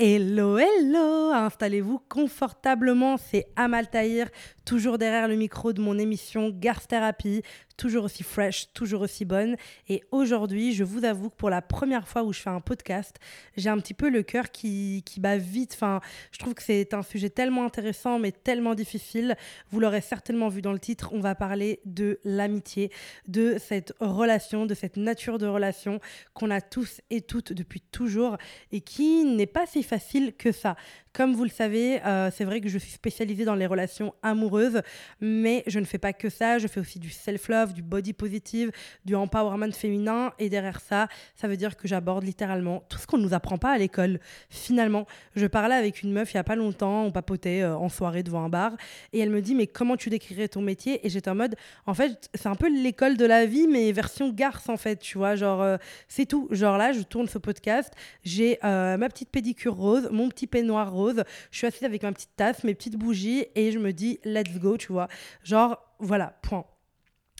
Hello, hello. Installez-vous confortablement, c'est Amal Tahir, toujours derrière le micro de mon émission Garth Therapy, toujours aussi fresh, toujours aussi bonne. Et aujourd'hui, je vous avoue que pour la première fois où je fais un podcast, j'ai un petit peu le cœur qui, qui bat vite. Enfin, je trouve que c'est un sujet tellement intéressant, mais tellement difficile. Vous l'aurez certainement vu dans le titre, on va parler de l'amitié, de cette relation, de cette nature de relation qu'on a tous et toutes depuis toujours et qui n'est pas si facile que ça. Comme vous le savez, euh, c'est vrai que je suis spécialisée dans les relations amoureuses, mais je ne fais pas que ça. Je fais aussi du self-love, du body positive, du empowerment féminin. Et derrière ça, ça veut dire que j'aborde littéralement tout ce qu'on ne nous apprend pas à l'école. Finalement, je parlais avec une meuf il n'y a pas longtemps, on papotait euh, en soirée devant un bar, et elle me dit Mais comment tu décrirais ton métier? Et j'étais en mode En fait, c'est un peu l'école de la vie, mais version garce en fait, tu vois. Genre, euh, c'est tout. Genre là, je tourne ce podcast, j'ai ma petite pédicure rose, mon petit peignoir rose je suis assise avec ma petite tasse, mes petites bougies et je me dis let's go, tu vois. Genre, voilà, point.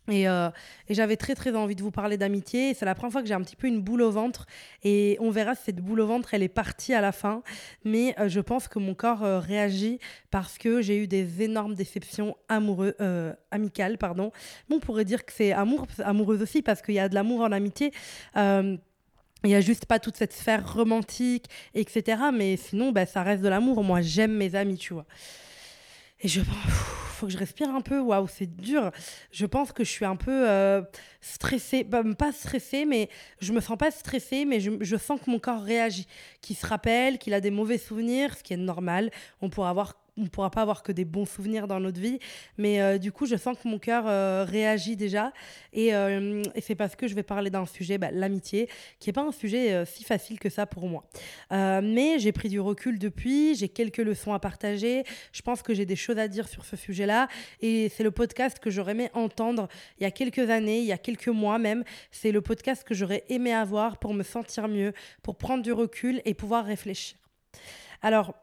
Euh, et, j'avais très très envie de vous parler d'amitié. C'est la première fois que j'ai un petit peu une boule au ventre. Et on verra si cette boule au ventre, elle est partie à la fin. Mais euh, je pense que mon corps euh, réagit parce que j'ai eu des énormes déceptions amoureuses, amicales. Pardon. Bon, on pourrait dire que c'est amour, amoureuse aussi parce qu'il y a de l'amour en amitié. Il n'y a juste pas toute cette sphère romantique, etc. Mais sinon, bah, ça reste de l'amour. Moi, j'aime mes amis, tu vois. Et je pense, faut que je respire un peu. Waouh, c'est dur. Je pense que je suis un peu euh, stressée. Bah, pas stressée, mais je me sens pas stressée, mais je, je sens que mon corps réagit, qu'il se rappelle, qu'il a des mauvais souvenirs, ce qui est normal. On pourra avoir on ne pourra pas avoir que des bons souvenirs dans notre vie. Mais euh, du coup, je sens que mon cœur euh, réagit déjà. Euh, et, c'est parce que je vais parler d'un sujet, bah, l'amitié, qui n'est pas un sujet si facile que ça pour moi. mais j'ai pris du recul depuis, j'ai quelques leçons à partager. Je pense que j'ai des choses à dire sur ce sujet-là. Et c'est le podcast que j'aurais aimé entendre il y a quelques années, il y a quelques mois même. C'est le podcast que j'aurais aimé avoir pour me sentir mieux, pour prendre du recul et pouvoir réfléchir. Alors,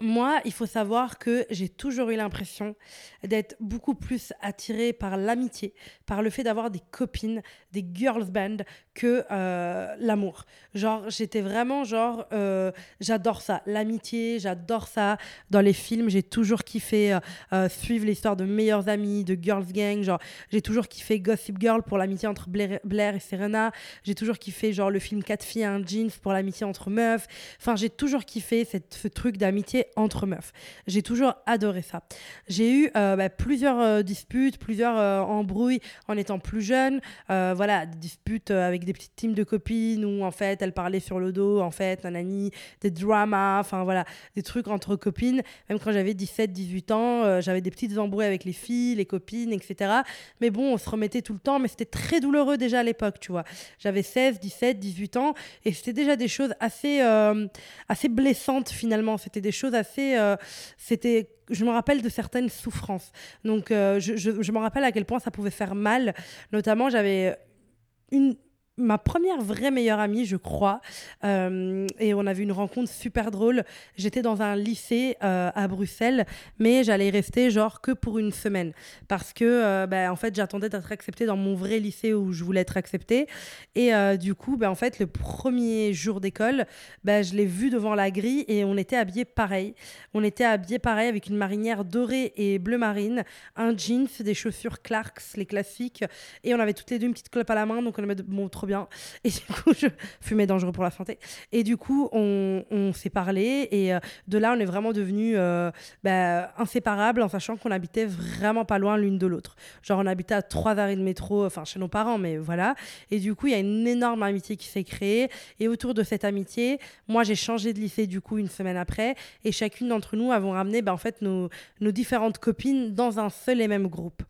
moi, il faut savoir que j'ai toujours eu l'impression d'être beaucoup plus attirée par l'amitié, par le fait d'avoir des copines, des girls band, que euh, l'amour. Genre, j'étais vraiment genre, euh, j'adore ça, l'amitié, j'adore ça. Dans les films, j'ai toujours kiffé euh, suivre l'histoire de meilleurs amis, de girls gang. Genre, j'ai toujours kiffé Gossip Girl pour l'amitié entre Blair, et Serena. J'ai toujours kiffé genre le film Quatre filles un jeans pour l'amitié entre meufs. Enfin, j'ai toujours kiffé ce truc d'amitié entre meufs. J'ai toujours adoré ça. J'ai eu bah, plusieurs disputes, plusieurs embrouilles en étant plus jeune. voilà, des disputes avec des petites teams de copines où en fait elles parlaient sur le dos, en fait, nanani, des dramas, enfin voilà, des trucs entre copines. Même quand j'avais 17, 18 ans, euh, j'avais des petites embrouilles avec les filles, les copines, etc. Mais bon, on se remettait tout le temps, mais c'était très douloureux déjà à l'époque, tu vois. J'avais 16, 17, 18 ans et c'était déjà des choses assez, euh, assez blessantes finalement. C'était des choses assez. Euh, c'était je me rappelle de certaines souffrances. Donc, je, je me rappelle à quel point ça pouvait faire mal. Notamment, j'avais une, ma première vraie meilleure amie, je crois. Euh, et on a vu une rencontre super drôle. J'étais dans un lycée euh, à Bruxelles, mais j'allais rester genre que pour une semaine. Parce que, euh, bah, en fait, j'attendais d'être acceptée dans mon vrai lycée où je voulais être acceptée. Et du coup, bah, en fait, le premier jour d'école, bah, je l'ai vu devant la grille et on était habillés pareil. On était habillés pareil avec une marinière dorée et bleu marine, un jeans, des chaussures Clarks, les classiques. Et on avait toutes les deux une petite clope à la main. Donc, on avait bien. Et du coup, je fumais dangereux pour la santé. Et du coup, on, s'est parlé. Et euh, de là, on est vraiment devenus euh, bah, inséparables en sachant qu'on habitait vraiment pas loin l'une de l'autre. Genre, on habitait à trois arrêts de métro, enfin, chez nos parents, mais voilà. Et du coup, il y a une énorme amitié qui s'est créée. Et autour de cette amitié, moi, j'ai changé de lycée, du coup, une semaine après. Et chacune d'entre nous avons ramené, bah, en fait, nos différentes copines dans un seul et même groupe.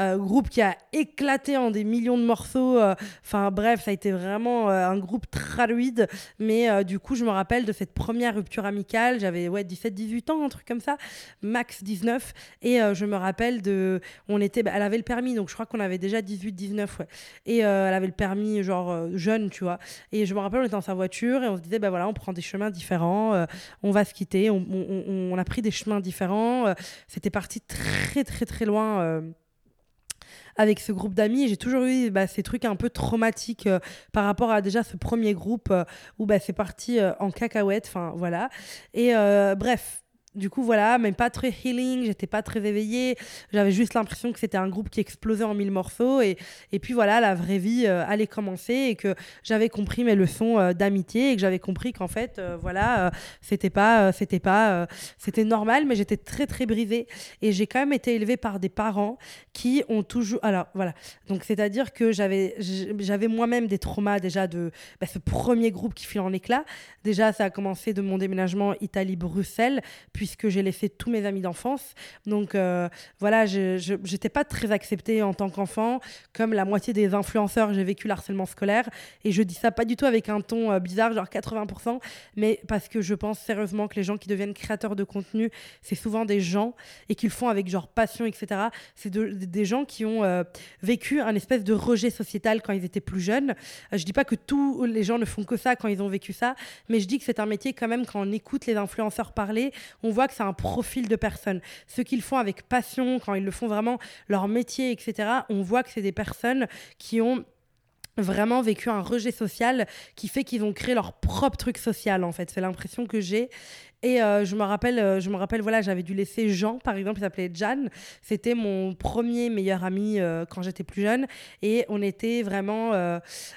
Euh, groupe qui a éclaté en des millions de morceaux. Euh, enfin bref, ça a été vraiment euh, un groupe traduide. Mais du coup, je me rappelle de cette première rupture amicale. J'avais ouais, 17-18 ans, un truc comme ça, max 19. Et je me rappelle de. On était, bah, elle avait le permis, donc je crois qu'on avait déjà 18-19. Ouais. Et elle avait le permis, genre jeune, tu vois. Et je me rappelle, on était dans sa voiture et on se disait, bah voilà, on prend des chemins différents, on va se quitter. On, a pris des chemins différents. C'était parti très, très, très loin avec ce groupe d'amis. J'ai toujours eu bah, ces trucs un peu traumatiques euh, par rapport à déjà ce premier groupe euh, où bah, c'est parti euh, en cacahuète. Enfin, voilà. Et bref, du coup, voilà, même pas très healing, j'étais pas très éveillée. J'avais juste l'impression que c'était un groupe qui explosait en mille morceaux. Et, et puis voilà, la vraie vie euh, allait commencer et que j'avais compris mes leçons euh, d'amitié et que j'avais compris qu'en fait, euh, voilà, c'était pas, c'était pas, c'était normal, mais j'étais très très brisée. Et j'ai quand même été élevée par des parents qui ont toujours. Alors voilà, donc c'est-à-dire que j'avais, j'avais moi-même des traumas déjà de bah, ce premier groupe qui file en éclat. Déjà, ça a commencé de mon déménagement Italie-Bruxelles puisque j'ai laissé tous mes amis d'enfance. Donc euh, voilà, je n'étais pas très acceptée en tant qu'enfant. Comme la moitié des influenceurs, j'ai vécu l'harcèlement scolaire. Et je dis ça pas du tout avec un ton euh, bizarre, genre 80%, mais parce que je pense sérieusement que les gens qui deviennent créateurs de contenu, c'est souvent des gens et qu'ils font avec genre passion, etc. C'est des gens qui ont euh, vécu un espèce de rejet sociétal quand ils étaient plus jeunes. je dis pas que tous les gens ne font que ça quand ils ont vécu ça, mais je dis que c'est un métier quand même quand on écoute les influenceurs parler, on voit que c'est un profil de personnes. Ce qu'ils font avec passion, quand ils le font vraiment leur métier, etc., on voit que c'est des personnes qui ont vraiment vécu un rejet social qui fait qu'ils ont créé leur propre truc social en fait c'est l'impression que j'ai et euh, je me rappelle, euh, je me rappelle, voilà, j'avais dû laisser Jean, par exemple, il s'appelait Jan. C'était mon premier meilleur ami euh, quand j'étais plus jeune. Et on était vraiment,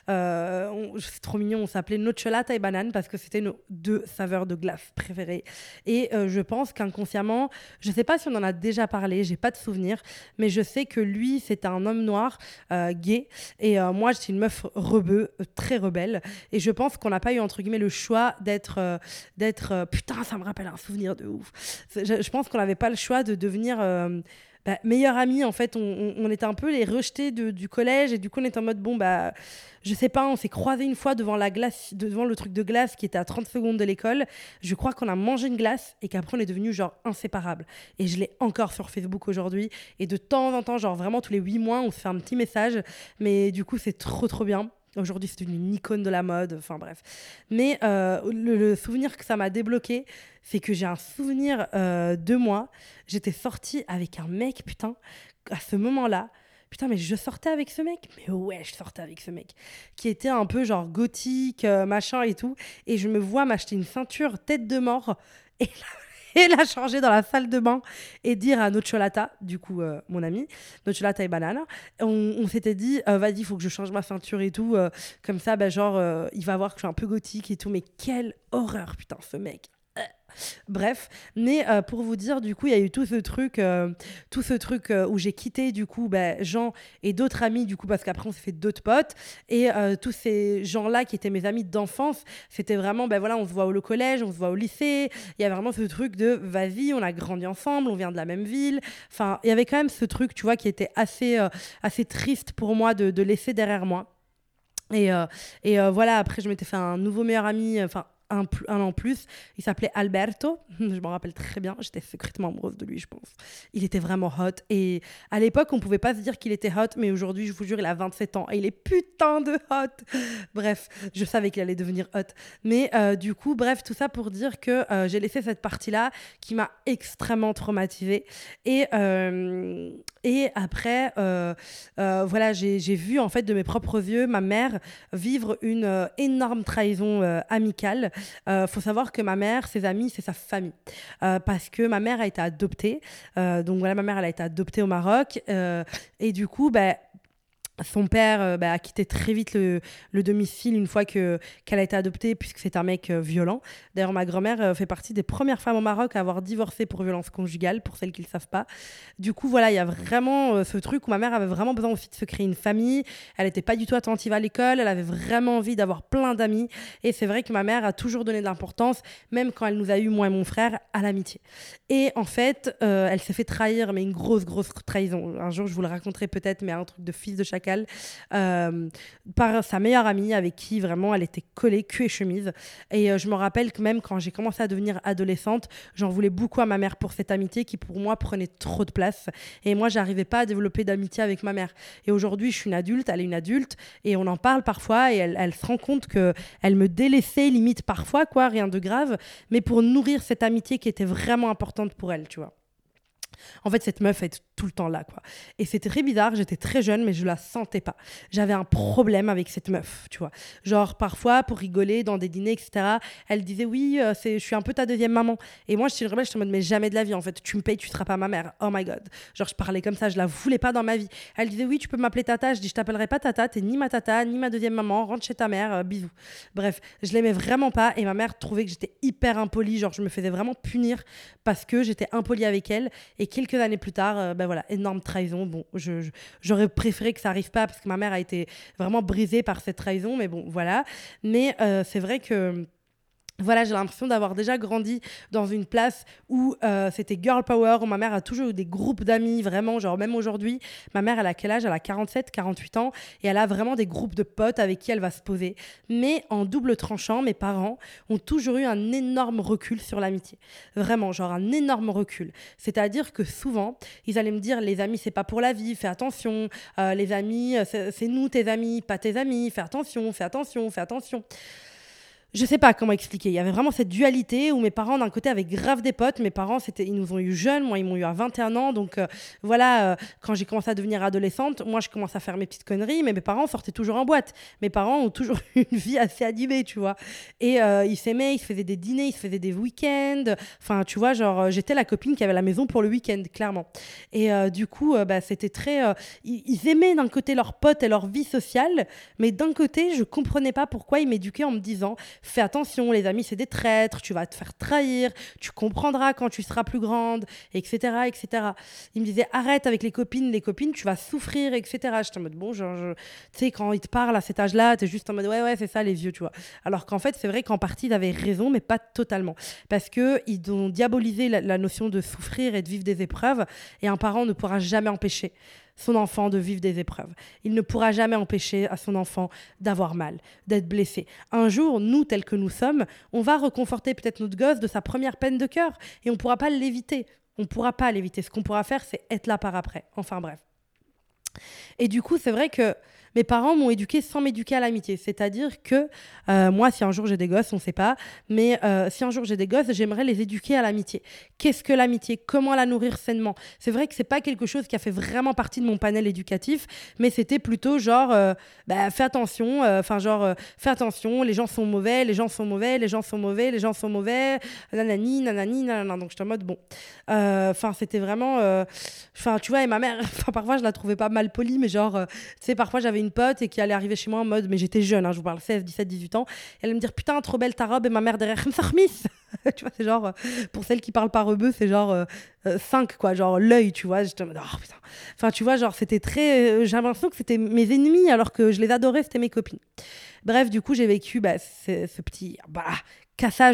c'est trop mignon, on s'appelait Nocciolata et banane parce que c'était nos deux saveurs de glace préférées. Et je pense qu'inconsciemment, je sais pas si on en a déjà parlé, j'ai pas de souvenir, mais je sais que lui, c'était un homme noir, gay. Et moi, j'étais une meuf rebeu, très rebelle. Et je pense qu'on n'a pas eu, entre guillemets, le choix d'être, d'être, putain, ça me rappelle un souvenir de ouf. Je, pense qu'on n'avait pas le choix de devenir euh, bah. En fait, on, était un peu les rejetés du collège et du coup, on était en mode bon, bah, je sais pas, on s'est croisés une fois devant la glace, devant le truc de glace qui était à 30 secondes de l'école. Je crois qu'on a mangé une glace et qu'après, on est devenus genre inséparables. Et je l'ai encore sur Facebook aujourd'hui. Et de temps en temps, genre vraiment tous les 8 mois, on se fait un petit message. Mais du coup, c'est trop, trop bien. Aujourd'hui, c'est une icône de la mode, enfin bref. Mais euh, le, souvenir que ça m'a débloqué, c'est que j'ai un souvenir euh, de moi. J'étais sortie avec un mec, putain, à ce moment-là. Putain, mais je sortais avec ce mec Mais ouais, je sortais avec ce mec. Qui était un peu genre gothique, euh, machin et tout. Et je me vois m'acheter une ceinture tête de mort. Et là, et la changer dans la salle de bain et dire à Nocciolata, du coup, euh, mon ami, Nocciolata et Banana, on, s'était dit, euh, vas-y, il faut que je change ma ceinture et tout. Euh, comme ça, bah, genre, il va voir que je suis un peu gothique et tout. Mais quelle horreur, putain, ce mec. Bref, mais euh, pour vous dire, du coup, il y a eu tout ce truc, euh, tout ce truc euh, où j'ai quitté du coup bah, Jean et d'autres amis du coup parce qu'après on s'est fait d'autres potes et tous ces gens-là qui étaient mes amis d'enfance, c'était vraiment ben voilà, on se voit au collège, on se voit au lycée. Il y avait vraiment ce truc de vas-y, on a grandi ensemble, on vient de la même ville. Enfin, il y avait quand même ce truc, tu vois, qui était assez assez triste pour moi de, de laisser derrière moi. Et, et voilà, après, je m'étais fait un nouveau meilleur ami, enfin, un, un an plus. Il s'appelait Alberto. Je me rappelle très bien. J'étais secrètement amoureuse de lui, je pense. Il était vraiment hot. Et à l'époque, on pouvait pas se dire qu'il était hot, mais aujourd'hui, je vous jure, il a 27 ans et il est putain de hot. Bref, je savais qu'il allait devenir hot. Mais euh, du coup, bref, tout ça pour dire que euh, j'ai laissé cette partie-là qui m'a extrêmement traumatisée. Et, euh, et après, voilà, j'ai vu en fait de mes propres yeux ma mère vivre une énorme trahison amicale il euh, faut savoir que ma mère, ses amis, c'est sa famille. Euh, parce que ma mère a été adoptée. Euh, donc voilà, ma mère, elle a été adoptée au Maroc. et du coup, ben, son père euh, bah, a quitté très vite le, domicile une fois que qu'elle a été adoptée puisque c'est un mec euh, violent. D'ailleurs, ma grand-mère euh, fait partie des premières femmes au Maroc à avoir divorcé pour violence conjugale, pour celles qui ne le savent pas. Du coup, voilà, il y a vraiment ce truc où ma mère avait vraiment besoin aussi de se créer une famille. Elle n'était pas du tout attentive à l'école, elle avait vraiment envie d'avoir plein d'amis. Et c'est vrai que ma mère a toujours donné de l'importance, même quand elle nous a eu, moi et mon frère, à l'amitié. Et en fait, elle s'est fait trahir, mais une grosse, grosse trahison. Un jour, je vous le raconterai peut-être, mais un truc de fils de chaque euh, par sa meilleure amie avec qui vraiment elle était collée cul et chemise. Et euh, je me rappelle que même quand j'ai commencé à devenir adolescente, j'en voulais beaucoup à ma mère pour cette amitié qui pour moi prenait trop de place. Et moi, j'arrivais pas à développer d'amitié avec ma mère. Et aujourd'hui, je suis une adulte, elle est une adulte, et on en parle parfois, et elle, elle se rend compte que elle me délaissait limite parfois, quoi, rien de grave, mais pour nourrir cette amitié qui était vraiment importante pour elle, tu vois. En fait, cette meuf est tout le temps là, quoi. Et c'était très bizarre, j'étais très jeune, mais je la sentais pas. J'avais un problème avec cette meuf, tu vois. Genre, parfois, pour rigoler dans des dîners, etc., elle disait Oui, euh, c'est, je suis un peu ta deuxième maman. Et moi, je suis rebelle, je en mode Mais jamais de la vie, en fait. Tu me payes, tu seras pas ma mère. Oh my god. Genre, je parlais comme ça, je la voulais pas dans ma vie. Elle disait Oui, tu peux m'appeler tata. Je dis Je t'appellerai pas tata, t'es ni ma tata, ni ma deuxième maman. Rentre chez ta mère, euh, bisous. Bref, je l'aimais vraiment pas. Et ma mère trouvait que j'étais hyper impolie. Genre, je me faisais vraiment punir parce que j'étais impolie avec elle. Et quelques années plus tard, euh, ben voilà, énorme trahison. Bon, j'aurais préféré que ça arrive pas parce que ma mère a été vraiment brisée par cette trahison, mais bon, voilà. Mais euh, c'est vrai que voilà, j'ai l'impression d'avoir déjà grandi dans une place où euh, c'était girl power, où ma mère a toujours eu des groupes d'amis, vraiment, genre même aujourd'hui, ma mère, elle a quel âge? Elle a 47, 48 ans, et elle a vraiment des groupes de potes avec qui elle va se poser. Mais en double tranchant, mes parents ont toujours eu un énorme recul sur l'amitié. Vraiment, genre un énorme recul. C'est-à-dire que souvent, ils allaient me dire, les amis, c'est pas pour la vie, fais attention, euh, les amis, c'est nous tes amis, pas tes amis, fais attention, fais attention, fais attention je sais pas comment expliquer. Il y avait vraiment cette dualité où mes parents, d'un côté, avaient grave des potes. Mes parents, c'était, ils nous ont eu jeunes. Moi, ils m'ont eu à 21 ans. Donc, euh, voilà, euh, quand j'ai commencé à devenir adolescente, moi, je commence à faire mes petites conneries. Mais mes parents sortaient toujours en boîte. Mes parents ont toujours eu une vie assez animée, tu vois. Et euh, ils s'aimaient, ils se faisaient des dîners, ils se faisaient des week-ends. Enfin, tu vois, genre, j'étais la copine qui avait la maison pour le week-end, clairement. Et du coup, bah, c'était très. Ils, ils, aimaient d'un côté leurs potes et leur vie sociale. Mais d'un côté, je comprenais pas pourquoi ils m'éduquaient en me disant fais attention, les amis, c'est des traîtres, tu vas te faire trahir, tu comprendras quand tu seras plus grande, etc., etc. Il me disait, arrête avec les copines, les copines, tu vas souffrir, etc. J'étais en mode, bon, genre, tu sais, quand ils te parlent à cet âge-là, tu es juste en mode, ouais, ouais, c'est ça, les vieux, tu vois. Alors qu'en fait, c'est vrai qu'en partie, ils avaient raison, mais pas totalement. Parce qu'ils ont diabolisé la notion de souffrir et de vivre des épreuves, et un parent ne pourra jamais empêcher son enfant de vivre des épreuves. Il ne pourra jamais empêcher à son enfant d'avoir mal, d'être blessé. Un jour, nous, tels que nous sommes, on va reconforter peut-être notre gosse de sa première peine de cœur et on ne pourra pas l'éviter. On ne pourra pas l'éviter. Ce qu'on pourra faire, c'est être là par après. Enfin bref. Et du coup, c'est vrai que mes parents m'ont éduqué sans m'éduquer à l'amitié. C'est-à-dire que euh, moi, si un jour j'ai des gosses, on ne sait pas, mais euh, si un jour j'ai des gosses, j'aimerais les éduquer à l'amitié. Qu'est-ce que l'amitié? Comment la nourrir sainement? C'est vrai que c'est pas quelque chose qui a fait vraiment partie de mon panel éducatif, mais c'était plutôt genre, euh, bah, fais attention, enfin genre, fais attention, les gens sont mauvais, les gens sont mauvais, les gens sont mauvais, les gens sont mauvais, nanani, nanani, nanana. Donc j'étais en mode bon. Enfin, c'était vraiment, enfin, tu vois, et ma mère, parfois je la trouvais pas mal polie, mais genre, tu sais, parfois j'avais une pote et qui allait arriver chez moi en mode, mais j'étais jeune, hein, je vous parle 16, 17, 18 ans, elle me dire putain, trop belle ta robe, et ma mère derrière, tu vois, c'est genre, euh, pour celles qui parlent pas rebeu, c'est genre 5, euh, euh, quoi, genre l'œil, tu vois, j'étais oh, putain. Enfin, tu vois, genre, c'était très. J'ai l'impression que c'était mes ennemis alors que je les adorais, c'était mes copines. Bref, du coup, j'ai vécu bah, ce, petit bah,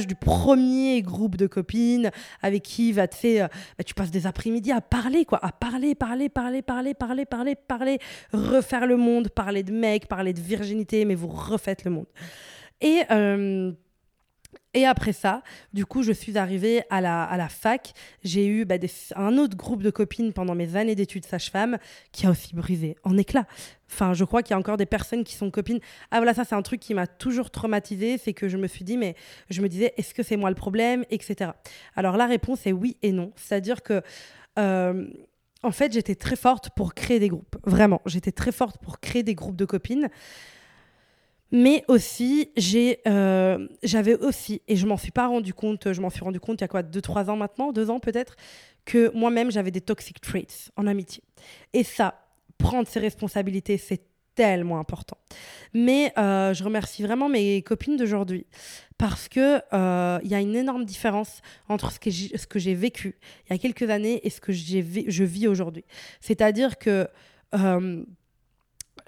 du premier groupe de copines avec qui va te faire, bah, tu passes des après-midi à parler quoi, à parler, parler, parler, parler, parler, parler, parler, refaire le monde, parler de mecs, parler de virginité, mais vous refaites le monde. Et euh, et après ça, du coup, je suis arrivée à la, à la fac. J'ai eu bah, un autre groupe de copines pendant mes années d'études sage-femme qui a aussi brisé en éclats. Enfin, je crois qu'il y a encore des personnes qui sont copines. Ah voilà, ça c'est un truc qui m'a toujours traumatisée, c'est que je me suis dit, mais je me disais, est-ce que c'est moi le problème, etc. Alors la réponse est oui et non. C'est-à-dire que... Euh, en fait, j'étais très forte pour créer des groupes. Vraiment, j'étais très forte pour créer des groupes de copines. Mais aussi, j'ai, euh, j'avais aussi, et je m'en suis pas rendu compte, je m'en suis rendu compte il y a quoi, 2-3 ans maintenant, 2 ans peut-être, que moi-même j'avais des toxic traits en amitié. Et ça, prendre ses responsabilités, c'est tellement important. Mais euh, je remercie vraiment mes copines d'aujourd'hui parce que euh, il y a une énorme différence entre ce que j'ai, vécu il y a quelques années et ce que je vis aujourd'hui. C'est-à-dire que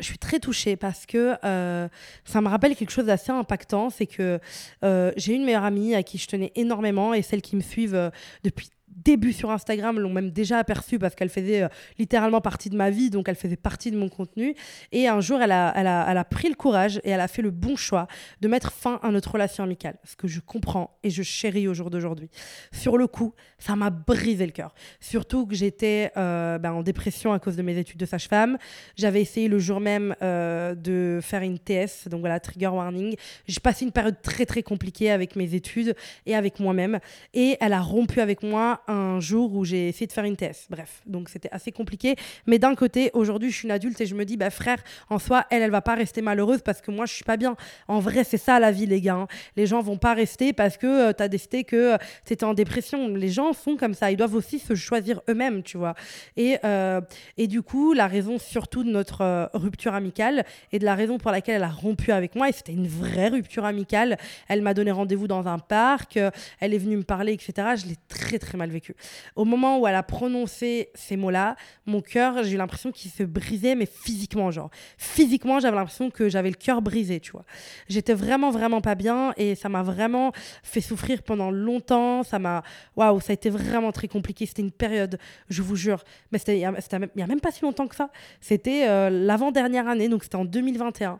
je suis très touchée parce que euh, ça me rappelle quelque chose d'assez impactant. C'est que euh, j'ai une meilleure amie à qui je tenais énormément et celles qui me suivent euh, depuis début sur Instagram l'ont même déjà aperçu parce qu'elle faisait euh, littéralement partie de ma vie, donc elle faisait partie de mon contenu. Et un jour, elle a, elle, a, elle a, pris le courage et elle a fait le bon choix de mettre fin à notre relation amicale, ce que je comprends et je chéris au jour d'aujourd'hui. Sur le coup, ça m'a brisé le cœur. Surtout que j'étais euh, ben, en dépression à cause de mes études de sage-femme. J'avais essayé le jour même euh, de faire une TS, donc voilà, trigger warning. J'ai passé une période très très compliquée avec mes études et avec moi-même. Et elle a rompu avec moi un jour où j'ai essayé de faire une TS. Bref, donc c'était assez compliqué. Mais d'un côté, aujourd'hui, je suis une adulte et je me dis, bah frère, en soi, elle, elle va pas rester malheureuse parce que moi, je suis pas bien. En vrai, c'est ça la vie, les gars. Hein. Les gens vont pas rester parce que euh, tu as décidé que tu étais en dépression. Les gens sont comme ça. Ils doivent aussi se choisir eux-mêmes, tu vois. Et, euh, et du coup, la raison surtout de notre euh, rupture amicale et de la raison pour laquelle elle a rompu avec moi, et c'était une vraie rupture amicale, elle m'a donné rendez-vous dans un parc, elle est venue me parler, etc. Je l'ai très très mal vécu. Au moment où elle a prononcé ces mots-là, mon cœur, j'ai eu l'impression qu'il se brisait, mais physiquement, genre. Physiquement, j'avais l'impression que j'avais le cœur brisé, tu vois. J'étais vraiment, vraiment pas bien et ça m'a vraiment fait souffrir pendant longtemps. Ça m'a. Waouh, ça a été vraiment très compliqué. C'était une période, je vous jure. Mais c'était il n'y a, même pas si longtemps que ça. C'était euh, l'avant-dernière année, donc c'était en 2021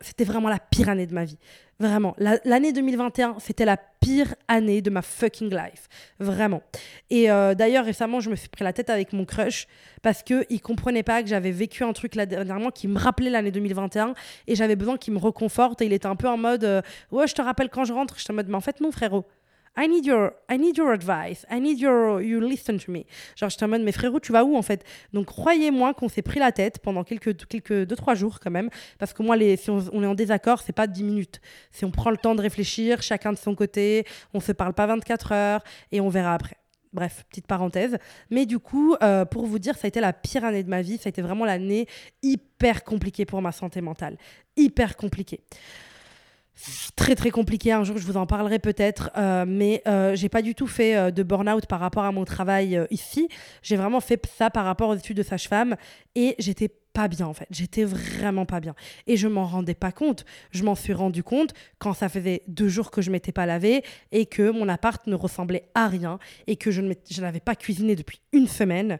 c'était vraiment la pire année de ma vie. Vraiment. L'année 2021, c'était la pire année de ma fucking life. Vraiment. Et euh, d'ailleurs, récemment, je me suis pris la tête avec mon crush parce qu'il ne comprenait pas que j'avais vécu un truc là dernièrement qui me rappelait l'année 2021 et j'avais besoin qu'il me reconforte. Et il était un peu en mode euh, Ouais, je te rappelle quand je rentre. Je te en mode Mais en fait, non, frérot. I need your, I need your advice. I need your, you listen to me. Genre, je te mode, mais frérot, tu vas où en fait? Donc, croyez-moi qu'on s'est pris la tête pendant quelques, quelques deux, trois jours quand même. Parce que moi, les, si on, est en désaccord, c'est pas 10 minutes. Si on prend le temps de réfléchir, chacun de son côté, on se parle pas 24 heures et on verra après. Bref, petite parenthèse. Mais du coup, euh, pour vous dire, ça a été la pire année de ma vie. Ça a été vraiment l'année hyper compliquée pour ma santé mentale. Hyper compliquée très très compliqué. Un jour, je vous en parlerai peut-être, euh, mais euh, j'ai pas du tout fait euh, de burn-out par rapport à mon travail ici. J'ai vraiment fait ça par rapport aux études de sage-femme et j'étais pas bien en fait. J'étais vraiment pas bien et je m'en rendais pas compte. Je m'en suis rendu compte quand ça faisait deux jours que je m'étais pas lavé et que mon appart ne ressemblait à rien et que je n'avais pas cuisiné depuis une semaine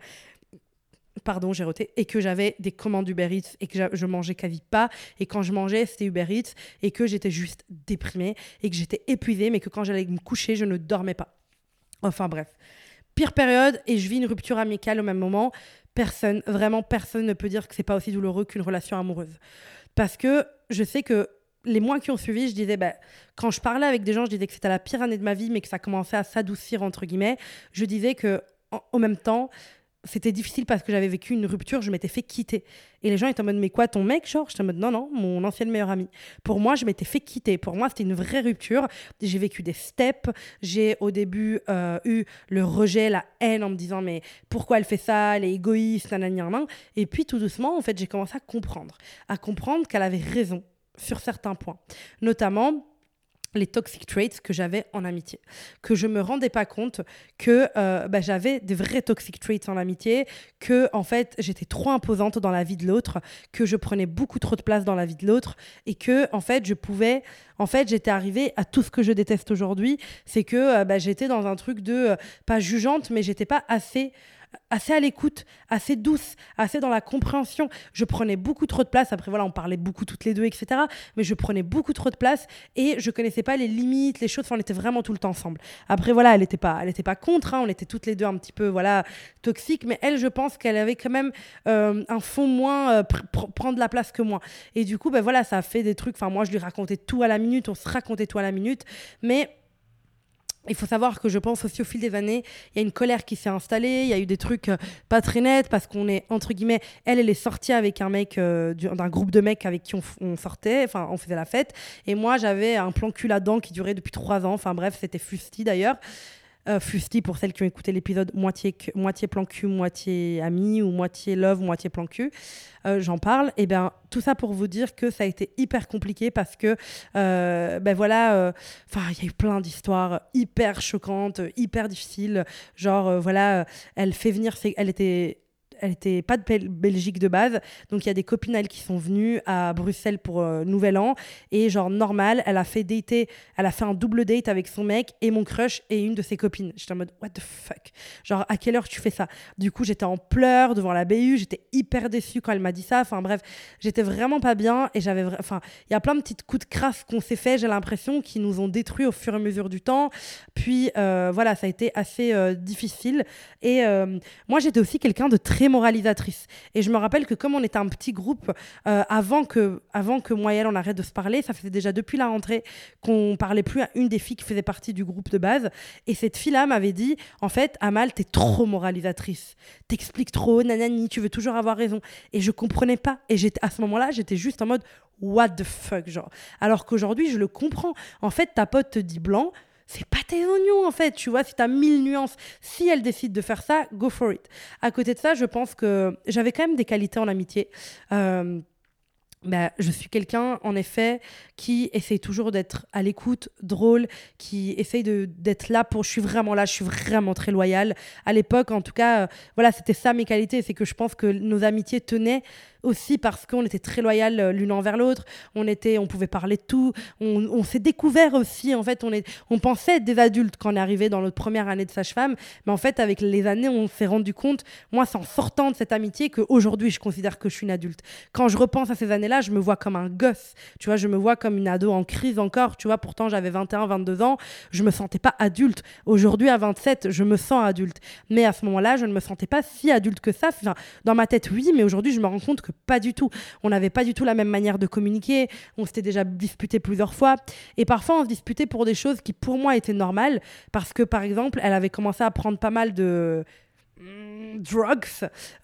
pardon, j'ai roté, et que j'avais des commandes Uber Eats et que je mangeais quasi pas. Et quand je mangeais, c'était Uber Eats et que j'étais juste déprimée et que j'étais épuisée, mais que quand j'allais me coucher, je ne dormais pas. Enfin bref. Pire période et je vis une rupture amicale au même moment. Personne, vraiment personne ne peut dire que c'est pas aussi douloureux qu'une relation amoureuse. Parce que je sais que les mois qui ont suivi, je disais, bah, quand je parlais avec des gens, je disais que c'était la pire année de ma vie, mais que ça commençait à s'adoucir, entre guillemets. Je disais que, en même temps, c'était difficile parce que j'avais vécu une rupture, je m'étais fait quitter. Et les gens étaient en mode, mais quoi, ton mec, genre? J'étais en mode, non, non, mon ancienne meilleure amie. Pour moi, je m'étais fait quitter. Pour moi, c'était une vraie rupture. J'ai vécu des steps. J'ai au début euh, eu le rejet, la haine en me disant, mais pourquoi elle fait ça? Elle est égoïste, nanana. Et puis, tout doucement, en fait, j'ai commencé à comprendre. À comprendre qu'elle avait raison sur certains points. Notamment, les toxic traits que j'avais en amitié. Que je me rendais pas compte que euh, bah, j'avais des vrais toxic traits en amitié, que en fait j'étais trop imposante dans la vie de l'autre, que je prenais beaucoup trop de place dans la vie de l'autre et que en fait je pouvais, en fait j'étais arrivée à tout ce que je déteste aujourd'hui, c'est que euh, bah, j'étais dans un truc de euh, pas jugeante, mais j'étais pas assez assez à l'écoute, assez douce, assez dans la compréhension. Je prenais beaucoup trop de place. Après, voilà, on parlait beaucoup toutes les deux, etc. Mais je prenais beaucoup trop de place et je connaissais pas les limites, les choses. Enfin, on était vraiment tout le temps ensemble. Après, voilà, elle n'était pas, elle était pas contre. Hein. on était toutes les deux un petit peu, voilà, toxiques. Mais elle, je pense qu'elle avait quand même euh, un fond moins euh, prendre la place que moi. Et du coup, ben voilà, ça a fait des trucs. Enfin, moi, je lui racontais tout à la minute. On se racontait tout à la minute. Mais il faut savoir que je pense aussi au fil des années, il y a une colère qui s'est installée, il y a eu des trucs euh, pas très nets parce qu'on est, entre guillemets, elle, elle est sortie avec un mec, euh, d'un groupe de mecs avec qui on, sortait, enfin, on faisait la fête. Et moi, j'avais un plan cul là-dedans qui durait depuis trois ans. Enfin, bref, c'était fusti d'ailleurs. Euh, fusti pour celles qui ont écouté l'épisode moitié, moitié plan cul, moitié ami ou moitié love, moitié plan cul. Euh, j'en parle. Et bien, tout ça pour vous dire que ça a été hyper compliqué parce que, euh, ben voilà, enfin, il y a eu plein d'histoires hyper choquantes, hyper difficiles. Genre, voilà, elle fait venir, elle était elle était pas de Belgique de base, donc il y a des copines elle qui sont venues à Bruxelles pour euh, Nouvel An et genre normal, elle a fait dater, elle a fait un double date avec son mec et mon crush et une de ses copines. J'étais en mode what the fuck, genre à quelle heure tu fais ça? Du coup j'étais en pleurs devant la BU, j'étais hyper déçue quand elle m'a dit ça. Enfin bref, j'étais vraiment pas bien et j'avais, enfin il y a plein de petites coups de crasse qu'on s'est fait, j'ai l'impression, qui nous ont détruits au fur et à mesure du temps. Puis euh, voilà, ça a été assez euh, difficile et moi j'étais aussi quelqu'un de très moralisatrice. Et je me rappelle que comme on était un petit groupe, euh, avant, que, avant que moi et elle, on arrête de se parler, ça faisait déjà depuis la rentrée qu'on parlait plus à une des filles qui faisait partie du groupe de base. Et cette fille-là m'avait dit, en fait, Amal, t'es trop moralisatrice. T'expliques trop, nanani, tu veux toujours avoir raison. Et je comprenais pas. Et à ce moment-là, j'étais juste en mode, what the fuck, genre. Alors qu'aujourd'hui, je le comprends. En fait, ta pote te dit blanc, c'est pas tes oignons en fait, tu vois, si t'as mille nuances, si elle décide de faire ça, go for it. À côté de ça, je pense que j'avais quand même des qualités en amitié. Euh, bah, je suis quelqu'un, en effet, qui essaye toujours d'être à l'écoute, drôle, qui essaye d'être là pour. Je suis vraiment là, je suis vraiment très loyale. À l'époque, en tout cas, euh, voilà, c'était ça mes qualités. C'est que je pense que nos amitiés tenaient aussi parce qu'on était très loyal euh, l'une envers l'autre. On était, on pouvait parler de tout. On, s'est découvert aussi. En fait, on, est, on pensait être des adultes quand on est arrivé dans notre première année de sage-femme. Mais en fait, avec les années, on s'est rendu compte, moi, c'est en sortant de cette amitié, qu'aujourd'hui, je considère que je suis une adulte. Quand je repense à ces années-là, je me vois comme un gosse. Tu vois, je me vois comme une ado en crise encore. Tu vois, pourtant, j'avais 21, 22 ans. Je me sentais pas adulte. Aujourd'hui, à 27, je me sens adulte. Mais à ce moment-là, je ne me sentais pas si adulte que ça. dans ma tête, oui, mais aujourd'hui, je me rends compte que pas du tout. On n'avait pas du tout la même manière de communiquer. On s'était déjà disputé plusieurs fois. Et parfois, on se disputait pour des choses qui, pour moi, étaient normales. Parce que, par exemple, elle avait commencé à prendre pas mal de drugs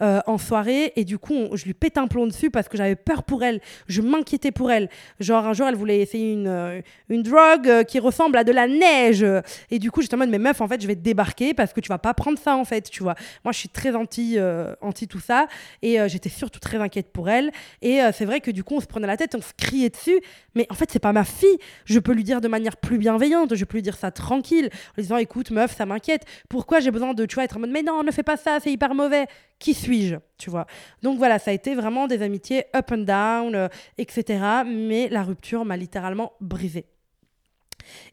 euh, en soirée et du coup je lui pète un plomb dessus parce que j'avais peur pour elle. Je m'inquiétais pour elle. Genre un jour elle voulait essayer une, euh, une drogue euh, qui ressemble à de la neige. Et du coup j'étais en mode mais meuf en fait je vais te débarquer parce que tu vas pas prendre ça en fait tu vois. Moi je suis très anti anti tout ça. Et j'étais surtout très inquiète pour elle. Et c'est vrai que du coup on se prenait la tête on se criait dessus. Mais en fait c'est pas ma fille. Je peux lui dire de manière plus bienveillante. Je peux lui dire ça tranquille en disant écoute meuf ça m'inquiète. Pourquoi j'ai besoin de tu vois être en mode mais non ne fais pas ça, c'est hyper mauvais. Qui suis-je Tu vois. Donc voilà, ça a été vraiment des amitiés up and down, euh, etc. Mais la rupture m'a littéralement brisée.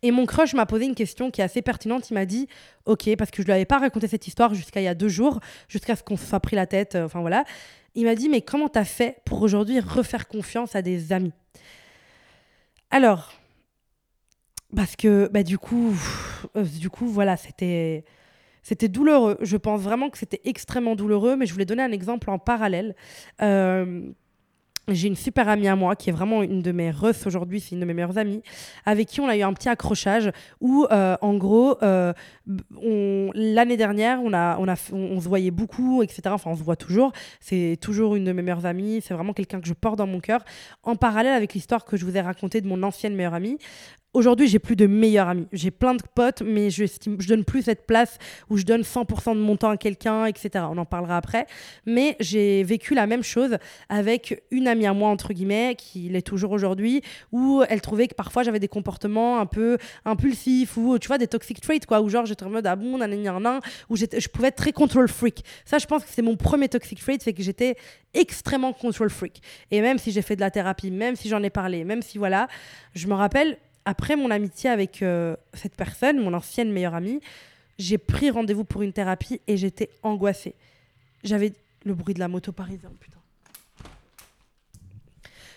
Et mon crush m'a posé une question qui est assez pertinente. Il m'a dit, ok, parce que je lui avais pas raconté cette histoire jusqu'à il y a deux jours, jusqu'à ce qu'on se soit pris la tête. Euh, enfin voilà. Il m'a dit, mais comment t'as fait pour aujourd'hui refaire confiance à des amis? Alors, parce que bah, du coup, euh, du coup, voilà, c'était c'était douloureux. Je pense vraiment que c'était extrêmement douloureux, mais je voulais donner un exemple en parallèle. Euh, j'ai une super amie à moi qui est vraiment une de mes refs aujourd'hui, c'est une de mes meilleures amies, avec qui on a eu un petit accrochage où, euh, en gros, euh, l'année dernière, on, a, on, a, on, se voyait beaucoup, etc. Enfin, on se voit toujours. C'est toujours une de mes meilleures amies. C'est vraiment quelqu'un que je porte dans mon cœur. En parallèle avec l'histoire que je vous ai racontée de mon ancienne meilleure amie, Aujourd'hui, j'ai plus de meilleurs amis. J'ai plein de potes, mais je, je donne plus cette place où je donne 100% de mon temps à quelqu'un, etc. On en parlera après. Mais j'ai vécu la même chose avec une amie à moi, entre guillemets, qui l'est toujours aujourd'hui, où elle trouvait que parfois j'avais des comportements un peu impulsifs ou, tu vois, des toxic traits, quoi, où genre j'étais en mode, ah bon, nanana, où je pouvais être très control freak. Ça, je pense que c'est mon premier toxic trait, c'est que j'étais extrêmement control freak. Et même si j'ai fait de la thérapie, même si j'en ai parlé, même si voilà, je me rappelle, après mon amitié avec euh, cette personne, mon ancienne meilleure amie, j'ai pris rendez-vous pour une thérapie et j'étais angoissée. J'avais le bruit de la moto parisienne, putain.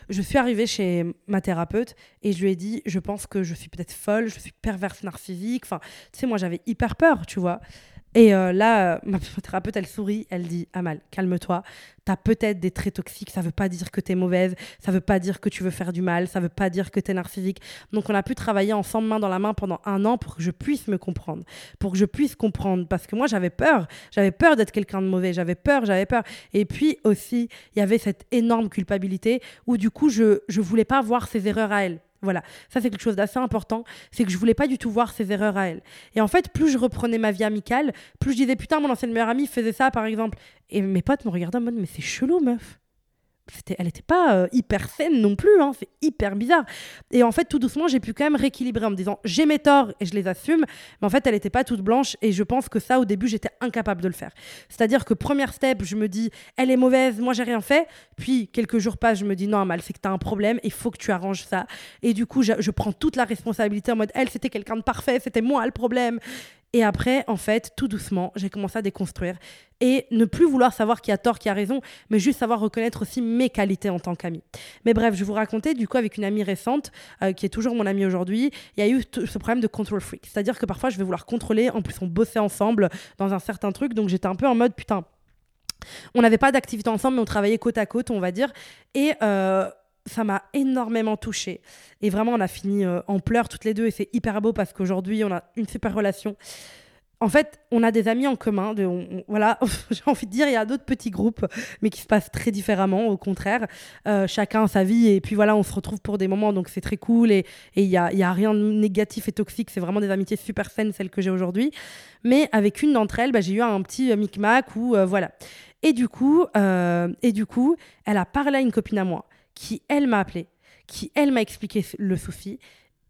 Je suis arrivée chez ma thérapeute et je lui ai dit, je pense que je suis peut-être folle, je suis perverse narcissique. Enfin, tu sais, moi j'avais hyper peur, tu vois. Et euh, là, ma thérapeute, elle sourit, elle dit Amal, calme-toi. Tu as peut-être des traits toxiques, ça veut pas dire que tu es mauvaise, ça veut pas dire que tu veux faire du mal, ça veut pas dire que tu es narcissique. Donc, on a pu travailler ensemble, main dans la main, pendant un an pour que je puisse me comprendre, pour que je puisse comprendre. Parce que moi, j'avais peur. J'avais peur d'être quelqu'un de mauvais, j'avais peur, j'avais peur. Et puis aussi, il y avait cette énorme culpabilité où, du coup, je ne voulais pas voir ses erreurs à elle. Voilà, ça c'est quelque chose d'assez important, c'est que je voulais pas du tout voir ses erreurs à elle. Et en fait, plus je reprenais ma vie amicale, plus je disais putain, mon ancienne meilleure amie faisait ça par exemple. Et mes potes me regardaient en mode mais c'est chelou meuf elle n'était pas euh, hyper saine non plus, hein, c'est hyper bizarre. Et en fait, tout doucement, j'ai pu quand même rééquilibrer en me disant j'ai mes torts et je les assume, mais en fait, elle n'était pas toute blanche et je pense que ça, au début, j'étais incapable de le faire. C'est-à-dire que première step, je me dis elle est mauvaise, moi j'ai rien fait, puis quelques jours passent, je me dis non, mal, c'est que tu as un problème, il faut que tu arranges ça. Et du coup, je, je prends toute la responsabilité en mode elle, c'était quelqu'un de parfait, c'était moi le problème. Et après, en fait, tout doucement, j'ai commencé à déconstruire et ne plus vouloir savoir qui a tort, qui a raison, mais juste savoir reconnaître aussi mes qualités en tant qu'amie. Mais bref, je vous raconter, du coup, avec une amie récente, euh, qui est toujours mon amie aujourd'hui, il y a eu ce problème de control freak. C'est-à-dire que parfois, je vais vouloir contrôler, en plus, on bossait ensemble dans un certain truc, donc j'étais un peu en mode, putain, On n'avait pas d'activité ensemble, mais on travaillait côte à côte, on va dire. Et euh, ça m'a énormément touchée. Et vraiment, on a fini euh, en pleurs toutes les deux. Et c'est hyper beau parce qu'aujourd'hui, on a une super relation en fait, on a des amis en commun. Voilà, j'ai envie de dire, il y a d'autres petits groupes, mais qui se passent très différemment, au contraire. Euh, chacun sa vie, et puis voilà, on se retrouve pour des moments, donc c'est très cool. Et il n'y a, y a rien de négatif et toxique, c'est vraiment des amitiés super saines, celles que j'ai aujourd'hui. Mais avec une d'entre elles, bah, j'ai eu un petit micmac où, euh, voilà. Et du, coup, euh, et du coup, elle a parlé à une copine à moi, qui, elle, m'a appelé, qui, elle, m'a expliqué le souci.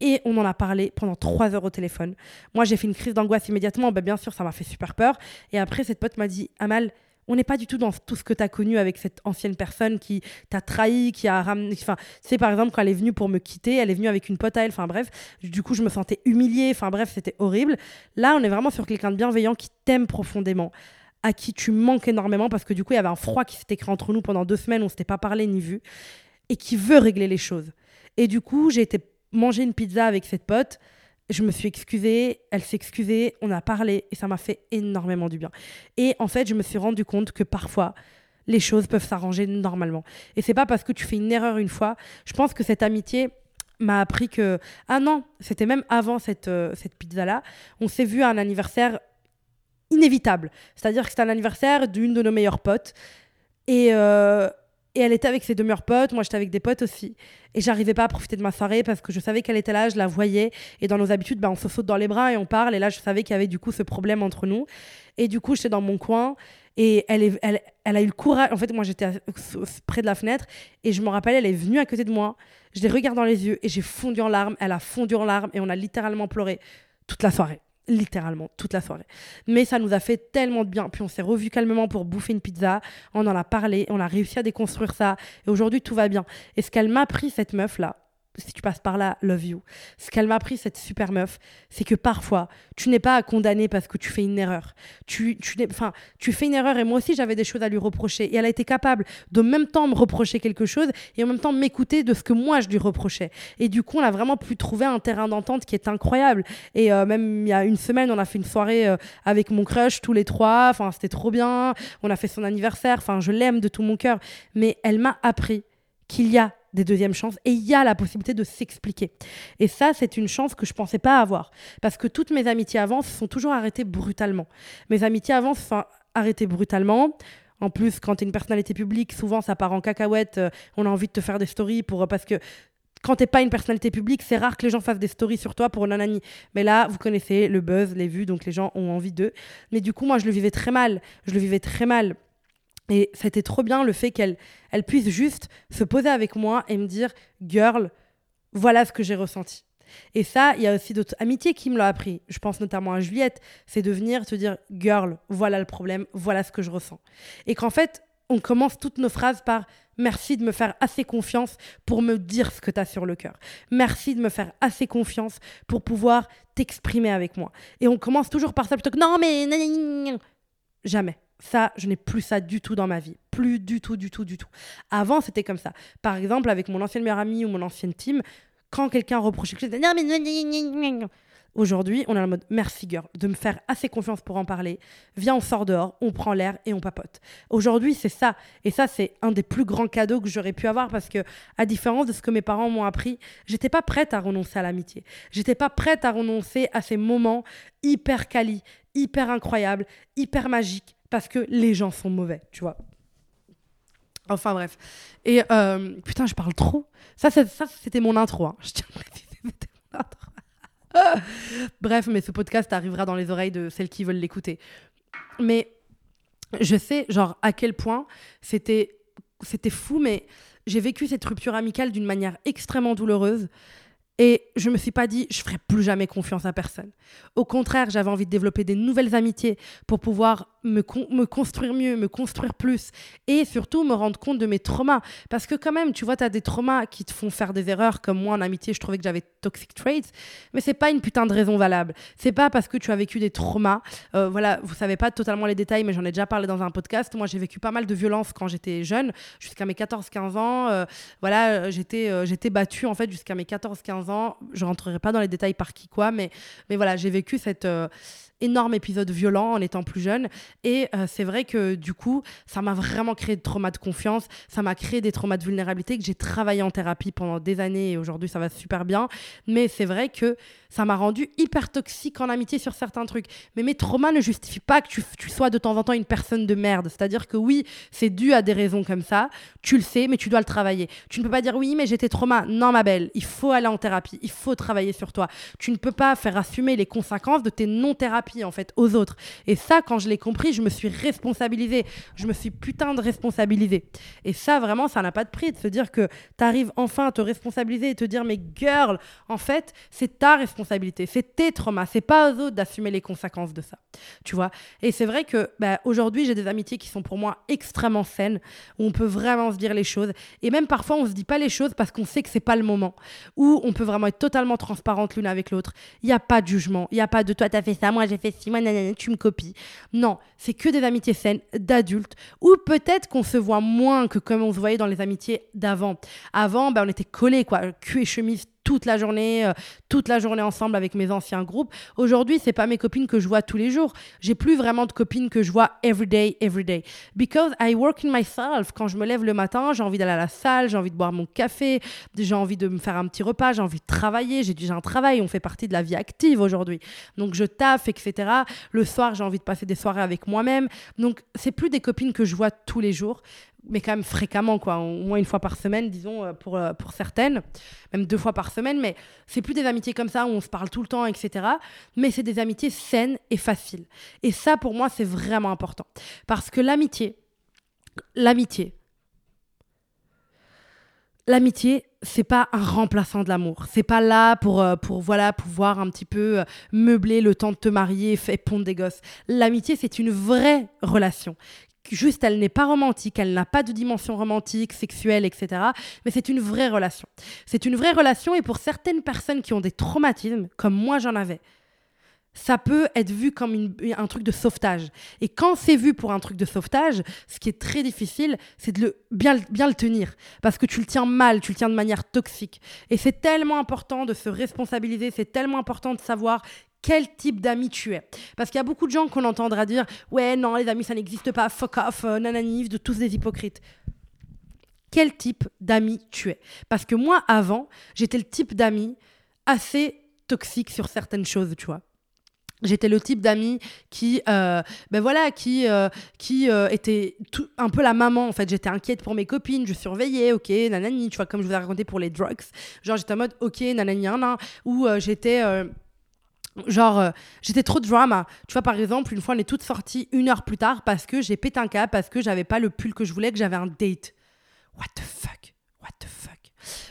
Et on en a parlé pendant trois heures au téléphone. Moi, j'ai fait une crise d'angoisse immédiatement. Ben, bien sûr, ça m'a fait super peur. Et après, cette pote m'a dit Amal, on n'est pas du tout dans tout ce que tu as connu avec cette ancienne personne qui t'a trahi, qui a ramené. Enfin, tu par exemple, quand elle est venue pour me quitter, elle est venue avec une pote à elle. Enfin, bref, du coup, je me sentais humiliée. Enfin, bref, c'était horrible. Là, on est vraiment sur quelqu'un de bienveillant qui t'aime profondément, à qui tu manques énormément parce que du coup, il y avait un froid qui s'était créé entre nous pendant deux semaines. On s'était pas parlé ni vu et qui veut régler les choses. Et du coup, j'ai été manger une pizza avec cette pote. Je me suis excusée, elle s'est excusée, on a parlé et ça m'a fait énormément du bien. Et en fait, je me suis rendu compte que parfois, les choses peuvent s'arranger normalement. Et c'est pas parce que tu fais une erreur une fois. Je pense que cette amitié m'a appris que ah non, c'était même avant cette, euh, cette pizza là, on s'est vu à un anniversaire inévitable. C'est-à-dire que c'était un anniversaire d'une de nos meilleures potes. Et, euh, et elle était avec ses deux meilleurs potes, moi j'étais avec des potes aussi. Et j'arrivais pas à profiter de ma soirée parce que je savais qu'elle était là, je la voyais. Et dans nos habitudes, bah, on se saute dans les bras et on parle. Et là, je savais qu'il y avait du coup ce problème entre nous. Et du coup, j'étais dans mon coin. Et elle, est, elle, elle a eu le courage. En fait, moi, j'étais près de la fenêtre. Et je me rappelle, elle est venue à côté de moi. Je l'ai regardée dans les yeux et j'ai fondu en larmes. Elle a fondu en larmes et on a littéralement pleuré toute la soirée littéralement toute la soirée. Mais ça nous a fait tellement de bien. Puis on s'est revu calmement pour bouffer une pizza. On en a parlé, on a réussi à déconstruire ça. Et aujourd'hui, tout va bien. Et ce qu'elle m'a pris, cette meuf-là, si tu passes par là, love you. Ce qu'elle m'a appris, cette super meuf, c'est que parfois, tu n'es pas à condamner parce que tu fais une erreur. Tu, tu, enfin, tu fais une erreur et moi aussi, j'avais des choses à lui reprocher. Et elle a été capable de même temps me reprocher quelque chose et en même temps m'écouter de ce que moi, je lui reprochais. Et du coup, on a vraiment pu trouver un terrain d'entente qui est incroyable. Et euh, même il y a une semaine, on a fait une soirée euh, avec mon crush, tous les trois. Enfin, c'était trop bien. On a fait son anniversaire. Enfin, je l'aime de tout mon cœur. Mais elle m'a appris qu'il y a des deuxièmes chances et il y a la possibilité de s'expliquer. Et ça, c'est une chance que je pensais pas avoir. Parce que toutes mes amitiés avant se sont toujours arrêtées brutalement. Mes amitiés avant se sont arrêtées brutalement. En plus, quand tu es une personnalité publique, souvent ça part en cacahuète. Euh, on a envie de te faire des stories pour, parce que quand t'es pas une personnalité publique, c'est rare que les gens fassent des stories sur toi pour nanani. Mais là, vous connaissez le buzz, les vues, donc les gens ont envie d'eux. Mais du coup, moi, je le vivais très mal. Je le vivais très mal. Et c'était trop bien le fait qu'elle elle puisse juste se poser avec moi et me dire Girl, voilà ce que j'ai ressenti. Et ça, il y a aussi d'autres amitiés qui me l'ont appris. Je pense notamment à Juliette. C'est de venir te dire Girl, voilà le problème, voilà ce que je ressens. Et qu'en fait, on commence toutes nos phrases par Merci de me faire assez confiance pour me dire ce que tu as sur le cœur. Merci de me faire assez confiance pour pouvoir t'exprimer avec moi. Et on commence toujours par ça plutôt que Non, mais. Jamais. Ça, je n'ai plus ça du tout dans ma vie. Plus du tout, du tout, du tout. Avant, c'était comme ça. Par exemple, avec mon ancienne meilleure amie ou mon ancienne team, quand quelqu'un reprochait quelque chose, non mais Aujourd'hui, on est en mode merci girl de me faire assez confiance pour en parler. Viens, on sort dehors, on prend l'air et on papote. Aujourd'hui, c'est ça. Et ça, c'est un des plus grands cadeaux que j'aurais pu avoir parce que, à différence de ce que mes parents m'ont appris, j'étais pas prête à renoncer à l'amitié. J'étais pas prête à renoncer à ces moments hyper quali, hyper incroyables, hyper magiques parce que les gens sont mauvais, tu vois. Enfin bref. Et euh, putain, je parle trop. Ça, c'était mon intro. Hein. Je tiens à c'était mon intro. bref, mais ce podcast arrivera dans les oreilles de celles qui veulent l'écouter. Mais je sais, genre, à quel point c'était fou, mais j'ai vécu cette rupture amicale d'une manière extrêmement douloureuse. Et je me suis pas dit, je ferai plus jamais confiance à personne. Au contraire, j'avais envie de développer des nouvelles amitiés pour pouvoir me, me construire mieux, me construire plus et surtout me rendre compte de mes traumas. Parce que quand même, tu vois, tu as des traumas qui te font faire des erreurs, comme moi en amitié, je trouvais que j'avais toxic traits, mais c'est pas une putain de raison valable. C'est pas parce que tu as vécu des traumas. Euh, voilà, vous savez pas totalement les détails, mais j'en ai déjà parlé dans un podcast. Moi, j'ai vécu pas mal de violences quand j'étais jeune, jusqu'à mes 14-15 ans. Euh, voilà, j'étais euh, j'étais battue en fait jusqu'à mes 14-15 ans 14 ans. Je rentrerai pas dans les détails par qui quoi, mais, mais voilà, j'ai vécu cette, euh, énorme épisode violent en étant plus jeune. Et euh, c'est vrai que du coup, ça m'a vraiment créé de traumas de confiance, ça m'a créé des traumas de vulnérabilité que j'ai travaillé en thérapie pendant des années et aujourd'hui ça va super bien. Mais c'est vrai que ça m'a rendu hyper toxique en amitié sur certains trucs. Mais mes traumas ne justifient pas que tu, tu sois de temps en temps une personne de merde. C'est-à-dire que oui, c'est dû à des raisons comme ça, tu le sais, mais tu dois le travailler. Tu ne peux pas dire oui, mais j'étais trauma. Non, ma belle, il faut aller en thérapie, il faut travailler sur toi. Tu ne peux pas faire assumer les conséquences de tes non-thérapies en fait aux autres. Et ça, quand je l'ai compris, je me suis responsabilisée. Je me suis putain de responsabilisée. Et ça, vraiment, ça n'a pas de prix de se dire que tu arrives enfin à te responsabiliser et te dire, mais girl, en fait, c'est ta responsabilité, c'est tes traumas, c'est pas aux autres d'assumer les conséquences de ça. Tu vois? Et c'est vrai que bah, aujourd'hui, j'ai des amitiés qui sont pour moi extrêmement saines, où on peut vraiment se dire les choses. Et même parfois, on se dit pas les choses parce qu'on sait que c'est pas le moment, où on peut vraiment être totalement transparente l'une avec l'autre. Il n'y a pas de jugement, il n'y a pas de toi, t'as fait ça, moi j'ai fait ci, moi, nanana, tu me copies. Non, c'est que des amitiés saines d'adultes, ou peut-être qu'on se voit moins que comme on se voyait dans les amitiés d'avant. Avant, ben, on était collés, quoi, cul et chemise toute la journée, euh, toute la journée ensemble avec mes anciens groupes. Aujourd'hui, c'est pas mes copines que je vois tous les jours. J'ai plus vraiment de copines que je vois every day, every day. Because I work in myself. Quand je me lève le matin, j'ai envie d'aller à la salle, j'ai envie de boire mon café, j'ai envie de me faire un petit repas, j'ai envie de travailler. J'ai déjà un travail, on fait partie de la vie active aujourd'hui. Donc je taffe, etc. Le soir, j'ai envie de passer des soirées avec moi-même. Donc c'est plus des copines que je vois tous les jours mais quand même fréquemment, quoi, au moins une fois par semaine, disons, euh, pour, euh, pour certaines, même deux fois par semaine, mais c'est plus des amitiés comme ça où on se parle tout le temps, etc. Mais c'est des amitiés saines et faciles. Et ça, pour moi, c'est vraiment important. Parce que l'amitié, l'amitié, l'amitié, c'est pas un remplaçant de l'amour. C'est pas là pour, euh, pour voilà, pouvoir un petit peu meubler le temps de te marier et pondre des gosses. L'amitié, c'est une vraie relation juste elle n'est pas romantique, elle n'a pas de dimension romantique, sexuelle, etc. Mais c'est une vraie relation. C'est une vraie relation et pour certaines personnes qui ont des traumatismes, comme moi j'en avais, ça peut être vu comme un truc de sauvetage. Et quand c'est vu pour un truc de sauvetage, ce qui est très difficile, c'est de le, bien, bien le tenir. Parce que tu le tiens mal, tu le tiens de manière toxique. Et c'est tellement important de se responsabiliser, c'est tellement important de savoir quel type d'ami tu es. Parce qu'il y a beaucoup de gens qu'on entendra dire Ouais, non, les amis, ça n'existe pas, fuck off, euh, nananif, de tous des hypocrites. Quel type d'ami tu es? Parce que moi, avant, j'étais le type d'ami assez toxique sur certaines choses, tu vois. J'étais le type d'ami qui, euh, ben voilà, qui, euh, qui euh, était un peu la maman. En fait, j'étais inquiète pour mes copines, je surveillais, ok, nanani, tu vois, comme je vous ai raconté pour les drugs. Genre, j'étais en mode, ok, nanani, nan, ou j'étais Genre, euh, j'étais trop drama. Tu vois, par exemple, une fois, on est toutes sorties une heure plus tard parce que j'ai pété un câble, parce que j'avais pas le pull que je voulais, que j'avais un date. What the fuck? What the fuck?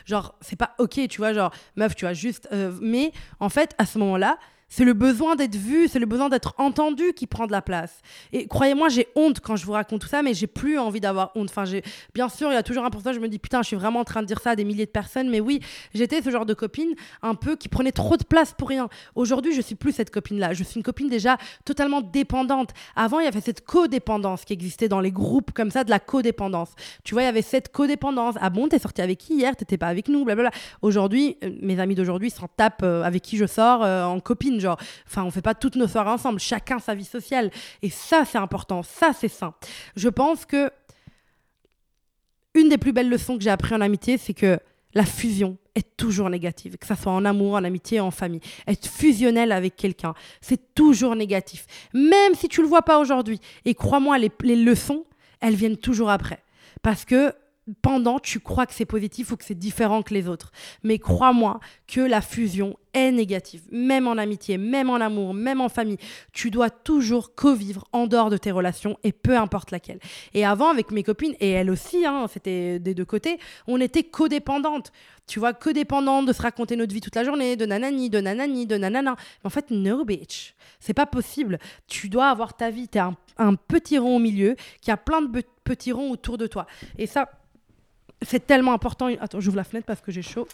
Genre, c'est pas ok, tu vois, genre, meuf, tu vois, juste. Euh, mais en fait, à ce moment-là, c'est le besoin d'être vu, c'est le besoin d'être entendu qui prend de la place. Et croyez-moi, j'ai honte quand je vous raconte tout ça, mais j'ai plus envie d'avoir honte. Enfin, bien sûr, il y a toujours un pourcentage, je me dis, putain, je suis vraiment en train de dire ça à des milliers de personnes, mais oui, j'étais ce genre de copine un peu qui prenait trop de place pour rien. Aujourd'hui, je suis plus cette copine-là. Je suis une copine déjà totalement dépendante. Avant, il y avait cette codépendance qui existait dans les groupes comme ça, de la codépendance. Tu vois, il y avait cette codépendance. Ah bon, t'es sorti avec qui hier? T'étais pas avec nous, blablabla. Aujourd'hui, euh, mes amis d'aujourd'hui s'en tapent euh, avec qui je sors euh, en copine genre, enfin, on fait pas toutes nos soirées ensemble, chacun sa vie sociale. Et ça, c'est important, ça, c'est sain. Je pense que une des plus belles leçons que j'ai appris en amitié, c'est que la fusion est toujours négative, que ça soit en amour, en amitié, en famille. Être fusionnel avec quelqu'un, c'est toujours négatif. Même si tu le vois pas aujourd'hui. Et crois-moi, les, les leçons, elles viennent toujours après. Parce que pendant, tu crois que c'est positif ou que c'est différent que les autres. Mais crois-moi que la fusion est négative, même en amitié, même en amour, même en famille. Tu dois toujours co-vivre en dehors de tes relations et peu importe laquelle. Et avant, avec mes copines, et elles aussi, hein, c'était des deux côtés, on était codépendantes. Tu vois, codépendantes de se raconter notre vie toute la journée, de nanani, de nanani, de nanana. Mais en fait, no bitch. C'est pas possible. Tu dois avoir ta vie. T'es un, un petit rond au milieu qui a plein de petits ronds autour de toi. Et ça, c'est tellement important. Attends, j'ouvre la fenêtre parce que j'ai chaud.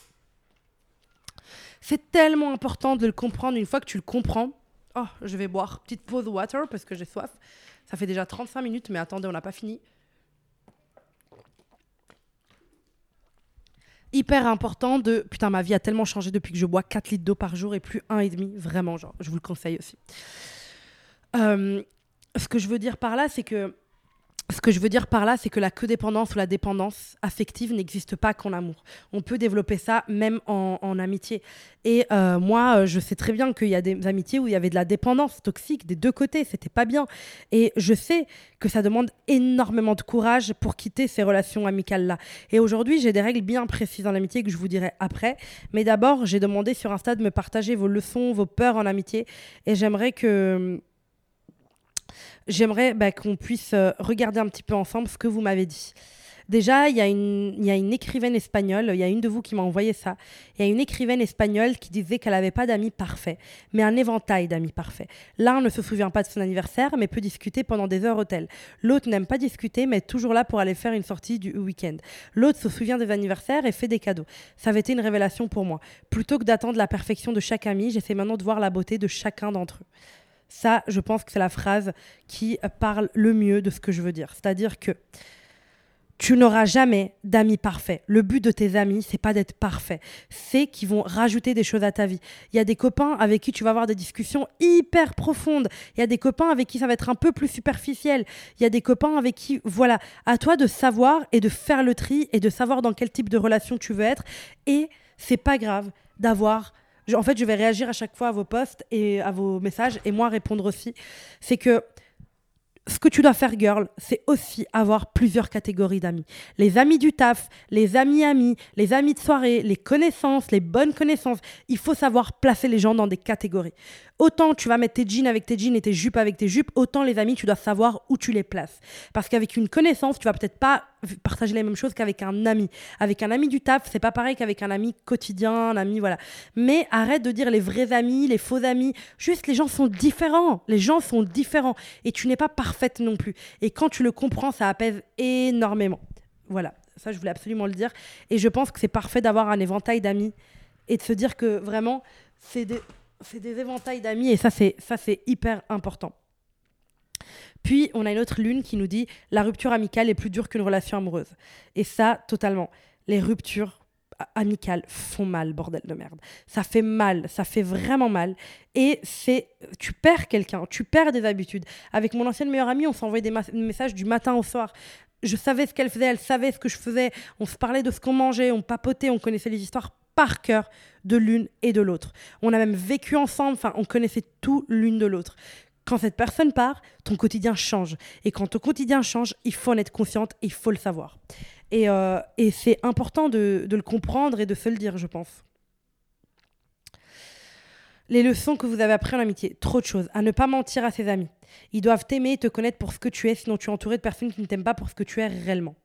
C'est tellement important de le comprendre une fois que tu le comprends. Oh, je vais boire. Petite pause water parce que j'ai soif. Ça fait déjà 35 minutes, mais attendez, on n'a pas fini. hyper important de. Putain, ma vie a tellement changé depuis que je bois 4 litres d'eau par jour et plus 1,5. Vraiment, genre, je vous le conseille aussi. Euh, ce que je veux dire par là, c'est que ce que je veux dire par là, c'est que la codépendance ou la dépendance affective n'existe pas qu'en amour. On peut développer ça même en, amitié. Et euh, moi, euh, je sais très bien qu'il y a des amitiés où il y avait de la dépendance toxique des deux côtés. C'était pas bien. Et je sais que ça demande énormément de courage pour quitter ces relations amicales-là. Et aujourd'hui, j'ai des règles bien précises en amitié que je vous dirai après. Mais d'abord, j'ai demandé sur Insta de me partager vos leçons, vos peurs en amitié. Et j'aimerais que j'aimerais bah, qu'on puisse euh, regarder un petit peu ensemble ce que vous m'avez dit. Déjà, il y, a une, y a une écrivaine espagnole, il y a une de vous qui m'a envoyé ça. Il y a une écrivaine espagnole qui disait qu'elle n'avait pas d'amis parfaits, mais un éventail d'amis parfaits. L'un ne se souvient pas de son anniversaire, mais peut discuter pendant des heures au tel. L'autre n'aime pas discuter, mais est toujours là pour aller faire une sortie du week-end. L'autre se souvient des anniversaires et fait des cadeaux. Ça avait été une révélation pour moi. Plutôt que d'attendre la perfection de chaque ami, j'essaie maintenant de voir la beauté de chacun d'entre eux. Ça, je pense que c'est la phrase qui parle le mieux de ce que je veux dire. C'est-à-dire que tu n'auras jamais d'amis parfaits. Le but de tes amis, c'est pas d'être parfait, c'est qu'ils vont rajouter des choses à ta vie. Il y a des copains avec qui tu vas avoir des discussions hyper profondes. Il y a des copains avec qui ça va être un peu plus superficiel. Il y a des copains avec qui, voilà, à toi de savoir et de faire le tri et de savoir dans quel type de relation tu veux être. Et c'est pas grave d'avoir en fait, je vais réagir à chaque fois à vos posts et à vos messages et moi répondre aussi. C'est que ce que tu dois faire, girl, c'est aussi avoir plusieurs catégories d'amis. Les amis du taf, les amis amis, les amis de soirée, les connaissances, les bonnes connaissances. Il faut savoir placer les gens dans des catégories. Autant tu vas mettre tes jeans avec tes jeans et tes jupes avec tes jupes, autant les amis, tu dois savoir où tu les places. Parce qu'avec une connaissance, tu vas peut-être pas partager les mêmes choses qu'avec un ami. Avec un ami du taf, c'est pas pareil qu'avec un ami quotidien, un ami, voilà. Mais arrête de dire les vrais amis, les faux amis. Juste, les gens sont différents. Les gens sont différents. Et tu n'es pas parfaite non plus. Et quand tu le comprends, ça apaise énormément. Voilà. Ça, je voulais absolument le dire. Et je pense que c'est parfait d'avoir un éventail d'amis et de se dire que vraiment, c'est des c'est des éventails d'amis et ça c'est ça c'est hyper important. Puis on a une autre lune qui nous dit la rupture amicale est plus dure qu'une relation amoureuse. Et ça totalement. Les ruptures amicales font mal, bordel de merde. Ça fait mal, ça fait vraiment mal. Et c'est, tu perds quelqu'un, tu perds des habitudes. Avec mon ancienne meilleure amie, on s'envoyait des messages du matin au soir. Je savais ce qu'elle faisait, elle savait ce que je faisais. On se parlait de ce qu'on mangeait, on papotait, on connaissait les histoires par cœur de l'une et de l'autre. On a même vécu ensemble, enfin, on connaissait tout l'une de l'autre. Quand cette personne part, ton quotidien change. Et quand ton quotidien change, il faut en être consciente, il faut le savoir. Et, euh, c'est important de, de le comprendre et de se le dire, je pense. Les leçons que vous avez apprises en amitié, trop de choses. À ne pas mentir à ses amis. Ils doivent t'aimer et te connaître pour ce que tu es, sinon tu es entouré de personnes qui ne t'aiment pas pour ce que tu es réellement.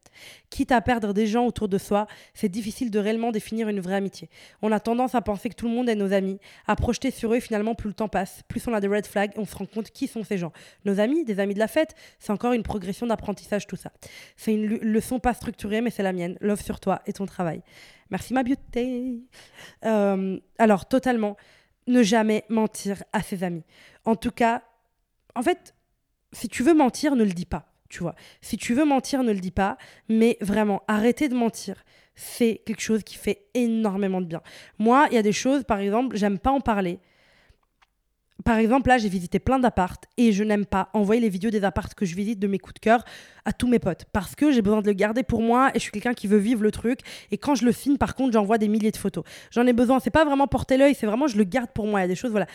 Quitte à perdre des gens autour de soi, c'est difficile de réellement définir une vraie amitié. On a tendance à penser que tout le monde est nos amis, à projeter sur eux finalement plus le temps passe, plus on a des red flags, on se rend compte qui sont ces gens. Nos amis, des amis de la fête, c'est encore une progression d'apprentissage tout ça. C'est une leçon pas structurée mais c'est la mienne. Love sur toi et ton travail. Merci ma beauté. Euh, alors totalement, ne jamais mentir à ses amis. En tout cas, en fait, si tu veux mentir, ne le dis pas tu vois. Si tu veux mentir, ne le dis pas, mais vraiment, arrêtez de mentir. C'est quelque chose qui fait énormément de bien. Moi, il y a des choses, par exemple, j'aime pas en parler. Par exemple, là, j'ai visité plein d'appartes et je n'aime pas envoyer les vidéos des appartes que je visite de mes coups de cœur à tous mes potes parce que j'ai besoin de le garder pour moi et je suis quelqu'un qui veut vivre le truc. Et quand je le filme, par contre, j'envoie des milliers de photos. J'en ai besoin. C'est pas vraiment porter l'œil, c'est vraiment je le garde pour moi. Il y a des choses, voilà.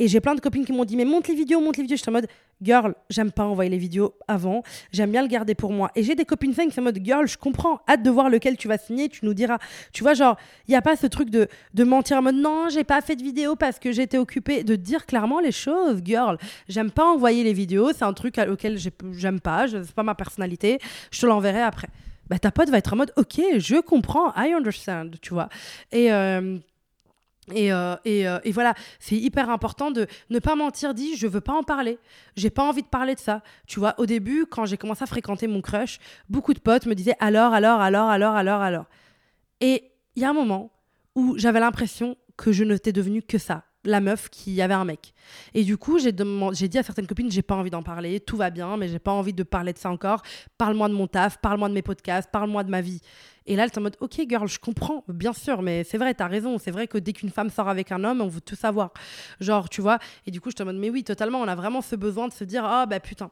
Et j'ai plein de copines qui m'ont dit, mais monte les vidéos, monte les vidéos. Je suis en mode, girl, j'aime pas envoyer les vidéos avant. J'aime bien le garder pour moi. Et j'ai des copines saines qui sont en mode, girl, je comprends. Hâte de voir lequel tu vas signer. Tu nous diras. Tu vois, genre, il n'y a pas ce truc de, de mentir en mode, non, j'ai pas fait de vidéo parce que j'étais occupée. De dire clairement les choses, girl. J'aime pas envoyer les vidéos. C'est un truc auquel j'aime pas. C'est pas ma personnalité. Je te l'enverrai après. Bah, ta pote va être en mode, ok, je comprends. I understand. Tu vois. Et. Euh, et, euh, euh, et, voilà, c'est hyper important de ne pas mentir, dit je veux pas en parler, j'ai pas envie de parler de ça. Tu vois, au début, quand j'ai commencé à fréquenter mon crush, beaucoup de potes me disaient alors, alors, alors, alors, alors, alors. Et il y a un moment où j'avais l'impression que je n'étais devenue que ça, la meuf qui avait un mec. Et du coup, j'ai dit à certaines copines, j'ai pas envie d'en parler, tout va bien, mais j'ai pas envie de parler de ça encore. Parle-moi de mon taf, parle-moi de mes podcasts, parle-moi de ma vie. Et là, elle est en mode, ok, girl, je comprends, bien sûr, mais c'est vrai, t'as raison. C'est vrai que dès qu'une femme sort avec un homme, on veut tout savoir. Genre, tu vois. Et du coup, je te mode, mais oui, totalement, on a vraiment ce besoin de se dire, ah, bah putain.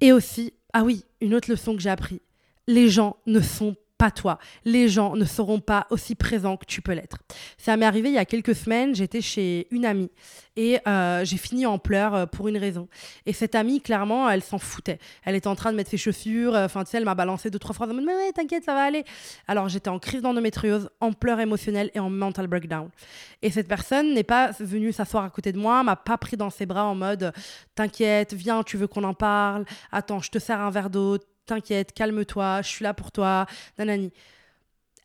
Et aussi, ah oui, une autre leçon que j'ai appris. Les gens ne sont toi. Les gens ne seront pas aussi présents que tu peux l'être. Ça m'est arrivé il y a quelques semaines, j'étais chez une amie et euh, j'ai fini en pleurs euh, pour une raison. Et cette amie, clairement, elle s'en foutait. Elle était en train de mettre ses chaussures, euh, enfin, tu sais, elle m'a balancé deux, trois phrases en mode, mais t'inquiète, ça va aller. Alors, j'étais en crise d'endométriose, en pleurs émotionnelles et en mental breakdown. Et cette personne n'est pas venue s'asseoir à côté de moi, m'a pas pris dans ses bras en mode, t'inquiète, viens, tu veux qu'on en parle, attends, je te sers un verre d'eau, t'inquiète, calme-toi, je suis là pour toi, nanani.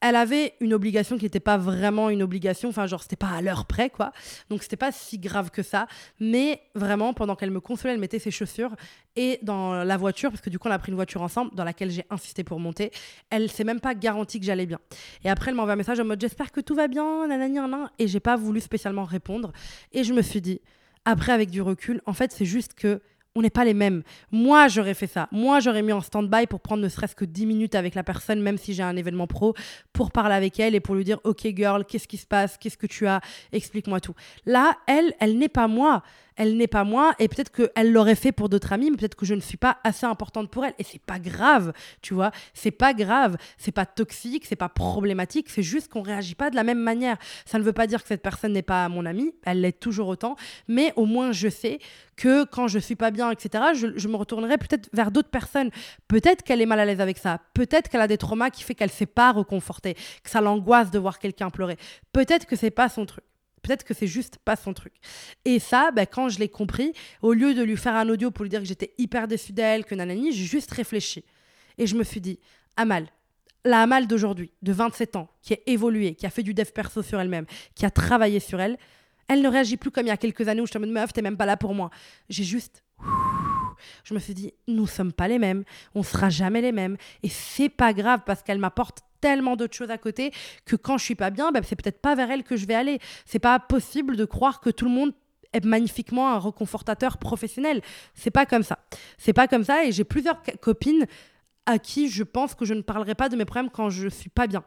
Elle avait une obligation qui n'était pas vraiment une obligation, enfin genre c'était pas à l'heure près quoi, donc c'était pas si grave que ça, mais vraiment pendant qu'elle me consolait, elle mettait ses chaussures et dans la voiture, parce que du coup on a pris une voiture ensemble dans laquelle j'ai insisté pour monter, elle s'est même pas garantie que j'allais bien. Et après elle m'envoie un message en mode j'espère que tout va bien, nanani, nanana, et j'ai pas voulu spécialement répondre, et je me suis dit, après avec du recul, en fait c'est juste que on n'est pas les mêmes. Moi, j'aurais fait ça. Moi, j'aurais mis en stand-by pour prendre ne serait-ce que 10 minutes avec la personne, même si j'ai un événement pro, pour parler avec elle et pour lui dire Ok, girl, qu'est-ce qui se passe? Qu'est-ce que tu as? Explique-moi tout. Là, elle, elle n'est pas moi elle n'est pas moi et peut-être qu'elle l'aurait fait pour d'autres amis, mais peut-être que je ne suis pas assez importante pour elle. Et c'est pas grave, tu vois. C'est pas grave, c'est pas toxique, c'est pas problématique, c'est juste qu'on réagit pas de la même manière. Ça ne veut pas dire que cette personne n'est pas mon amie, elle l'est toujours autant, mais au moins je sais que quand je suis pas bien, etc., je, me retournerai peut-être vers d'autres personnes. Peut-être qu'elle est mal à l'aise avec ça, peut-être qu'elle a des traumas qui fait qu'elle ne sait pas reconforter, que ça l'angoisse de voir quelqu'un pleurer. Peut-être que c'est pas son truc. Peut-être que c'est juste pas son truc. Et ça, bah, quand je l'ai compris, au lieu de lui faire un audio pour lui dire que j'étais hyper déçue d'elle, que nanani, j'ai juste réfléchi. Et je me suis dit, Amal, la Amal d'aujourd'hui, de 27 ans, qui a évolué, qui a fait du dev perso sur elle-même, qui a travaillé sur elle, elle ne réagit plus comme il y a quelques années où je te mode meuf, t'es même pas là pour moi. J'ai juste. Je me suis dit, nous sommes pas les mêmes, on sera jamais les mêmes. Et c'est pas grave parce qu'elle m'apporte tellement d'autres choses à côté que quand je suis pas bien, ben, c'est peut-être pas vers elle que je vais aller. C'est pas possible de croire que tout le monde est magnifiquement un reconfortateur professionnel. C'est pas comme ça. C'est pas comme ça et j'ai plusieurs copines à qui je pense que je ne parlerai pas de mes problèmes quand je suis pas bien.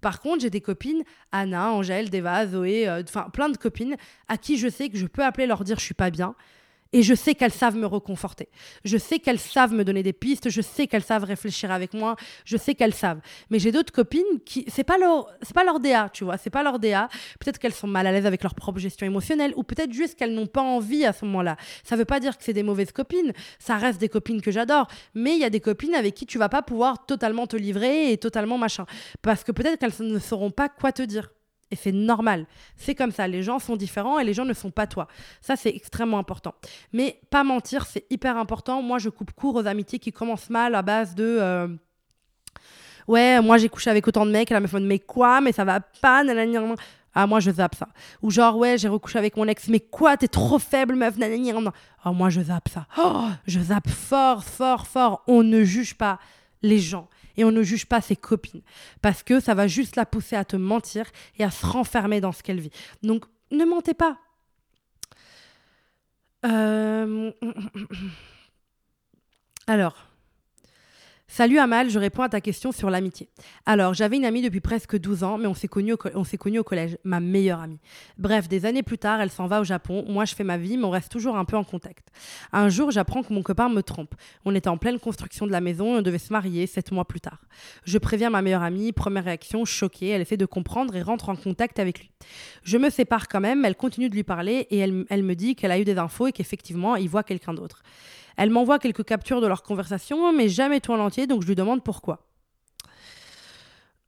Par contre, j'ai des copines, Anna, Angèle, Deva, Zoé, euh, enfin plein de copines à qui je sais que je peux appeler leur dire je suis pas bien et je sais qu'elles savent me reconforter. Je sais qu'elles savent me donner des pistes. Je sais qu'elles savent réfléchir avec moi. Je sais qu'elles savent. Mais j'ai d'autres copines qui, c'est pas leur, c'est pas leur DA, tu vois. C'est pas leur DA. Peut-être qu'elles sont mal à l'aise avec leur propre gestion émotionnelle ou peut-être juste qu'elles n'ont pas envie à ce moment-là. Ça veut pas dire que c'est des mauvaises copines. Ça reste des copines que j'adore. Mais il y a des copines avec qui tu vas pas pouvoir totalement te livrer et totalement machin. Parce que peut-être qu'elles ne sauront pas quoi te dire. Et c'est normal. C'est comme ça. Les gens sont différents et les gens ne sont pas toi. Ça, c'est extrêmement important. Mais pas mentir, c'est hyper important. Moi, je coupe court aux amitiés qui commencent mal à base de. Euh, ouais, moi, j'ai couché avec autant de mecs. Et la meuf me dit, mais quoi? Mais ça va pas nanana. Ah, moi, je zappe ça. Ou genre, ouais, j'ai recouché avec mon ex. Mais quoi? T'es trop faible, meuf. Nanana. Oh, moi, je zappe ça. Oh, je zappe fort, fort, fort. On ne juge pas les gens et on ne juge pas ses copines parce que ça va juste la pousser à te mentir et à se renfermer dans ce qu'elle vit. Donc ne mentez pas. Euh, alors, Salut Amal, je réponds à ta question sur l'amitié. Alors, j'avais une amie depuis presque 12 ans, mais on s'est connus au, au collège, ma meilleure amie. Bref, des années plus tard, elle s'en va au Japon, moi je fais ma vie, mais on reste toujours un peu en contact. Un jour, j'apprends que mon copain me trompe. On était en pleine construction de la maison et on devait se marier sept mois plus tard. Je préviens ma meilleure amie, première réaction, choquée, elle essaie de comprendre et rentre en contact avec lui. Je me sépare quand même, elle continue de lui parler et elle, elle me dit qu'elle a eu des infos et qu'effectivement, il voit quelqu'un d'autre. Elle m'envoie quelques captures de leur conversation, mais jamais tout en entier, donc je lui demande pourquoi.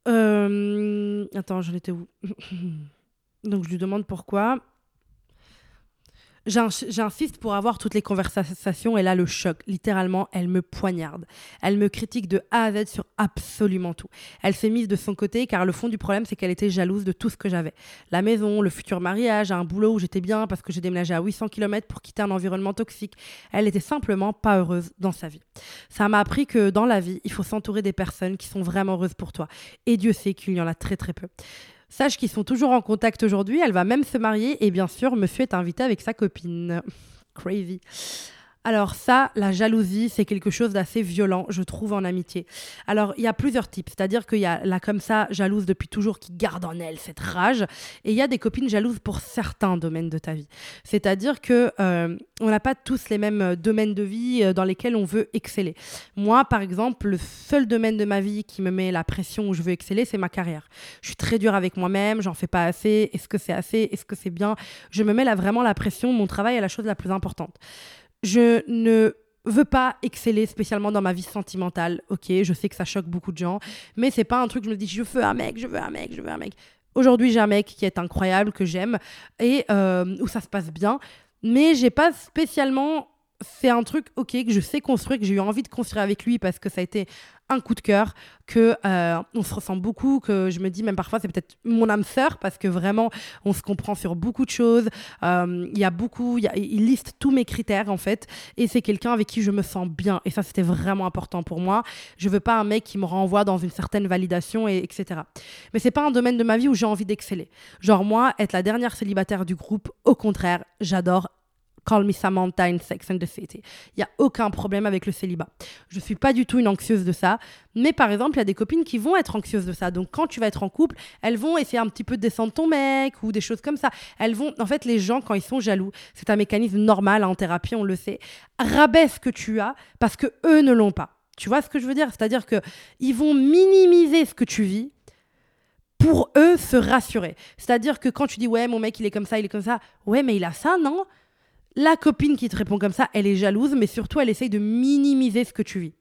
Euh... Attends, j'en étais où? Donc je lui demande pourquoi. J'insiste pour avoir toutes les conversations et là le choc. Littéralement, elle me poignarde. Elle me critique de A à Z sur absolument tout. Elle s'est mise de son côté car le fond du problème c'est qu'elle était jalouse de tout ce que j'avais. La maison, le futur mariage, un boulot où j'étais bien parce que j'ai déménagé à 800 km pour quitter un environnement toxique. Elle était simplement pas heureuse dans sa vie. Ça m'a appris que dans la vie, il faut s'entourer des personnes qui sont vraiment heureuses pour toi. Et Dieu sait qu'il y en a très très peu. Sache qu'ils sont toujours en contact aujourd'hui. Elle va même se marier et bien sûr, monsieur est invité avec sa copine. Crazy. Alors ça, la jalousie, c'est quelque chose d'assez violent, je trouve, en amitié. Alors, il y a plusieurs types. C'est-à-dire qu'il y a la comme ça, jalouse depuis toujours, qui garde en elle cette rage. Et il y a des copines jalouses pour certains domaines de ta vie. C'est-à-dire que euh, on n'a pas tous les mêmes euh, domaines de vie euh, dans lesquels on veut exceller. Moi, par exemple, le seul domaine de ma vie qui me met la pression où je veux exceller, c'est ma carrière. Je suis très dure avec moi-même, j'en fais pas assez. Est-ce que c'est assez Est-ce que c'est bien? Je me mets là vraiment la pression. Mon travail est la chose la plus importante je ne veux pas exceller spécialement dans ma vie sentimentale. Ok, je sais que ça choque beaucoup de gens, mais c'est pas un truc je me dis je veux un mec, je veux un mec, je veux un mec. Aujourd'hui, j'ai un mec qui est incroyable, que j'aime et euh, où ça se passe bien, mais j'ai pas spécialement fait un truc ok que je sais construire, que j'ai eu envie de construire avec lui parce que ça a été un coup de cœur, que euh, on se ressent beaucoup, que je me dis même parfois c'est peut-être mon âme sœur parce que vraiment on se comprend sur beaucoup de choses. Euh, il y a beaucoup, il liste tous mes critères en fait, et c'est quelqu'un avec qui je me sens bien. Et ça c'était vraiment important pour moi. Je veux pas un mec qui me renvoie dans une certaine validation et etc. Mais c'est pas un domaine de ma vie où j'ai envie d'exceller. Genre moi être la dernière célibataire du groupe, au contraire, j'adore Call Me Samantha in Sex and the City. Il n'y a aucun problème avec le célibat. Je ne suis pas du tout une anxieuse de ça. Mais par exemple, il y a des copines qui vont être anxieuses de ça. Donc quand tu vas être en couple, elles vont essayer un petit peu de descendre ton mec ou des choses comme ça. Elles vont, en fait, les gens, quand ils sont jaloux, c'est un mécanisme normal en thérapie, on le sait, rabaisse ce que tu as parce que eux ne l'ont pas. Tu vois ce que je veux dire? C'est-à-dire que ils vont minimiser ce que tu vis pour eux se rassurer. C'est-à-dire que quand tu dis ouais, mon mec, il est comme ça, il est comme ça, ouais, mais il a ça, non? La copine qui te répond comme ça, elle est jalouse, mais surtout elle essaye de minimiser ce que tu vis.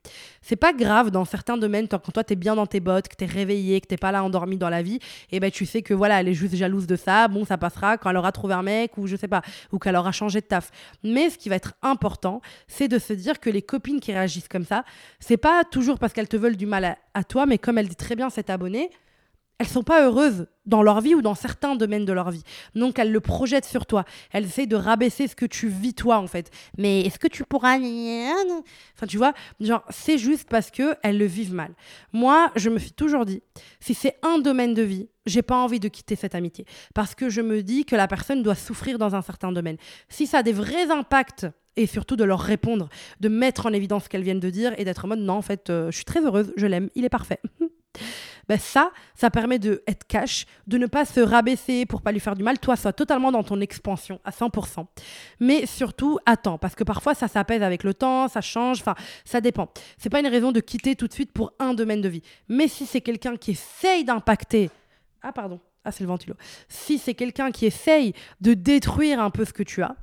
C'est pas grave dans certains domaines, quand toi t'es bien dans tes bottes, que t'es réveillé, que t'es pas là endormi dans la vie, et ben tu sais que voilà, elle est juste jalouse de ça, bon ça passera quand elle aura trouvé un mec ou je sais pas, ou qu'elle aura changé de taf. Mais ce qui va être important, c'est de se dire que les copines qui réagissent comme ça, c'est pas toujours parce qu'elles te veulent du mal à, à toi, mais comme elle dit très bien cette abonnée, elles sont pas heureuses dans leur vie ou dans certains domaines de leur vie. Donc elles le projettent sur toi. Elles essayent de rabaisser ce que tu vis toi en fait. Mais est-ce que tu pourras Enfin tu vois, genre c'est juste parce que elles le vivent mal. Moi, je me suis toujours dit si c'est un domaine de vie, j'ai pas envie de quitter cette amitié parce que je me dis que la personne doit souffrir dans un certain domaine. Si ça a des vrais impacts et surtout de leur répondre, de mettre en évidence ce qu'elles viennent de dire et d'être en mode non en fait, euh, je suis très heureuse, je l'aime, il est parfait. Ben ça, ça permet de être cash, de ne pas se rabaisser pour pas lui faire du mal. Toi, sois totalement dans ton expansion à 100%. Mais surtout, attends, parce que parfois ça s'apaise avec le temps, ça change, enfin, ça dépend. C'est pas une raison de quitter tout de suite pour un domaine de vie. Mais si c'est quelqu'un qui essaye d'impacter. Ah, pardon. Ah, c'est le ventilo. Si c'est quelqu'un qui essaye de détruire un peu ce que tu as,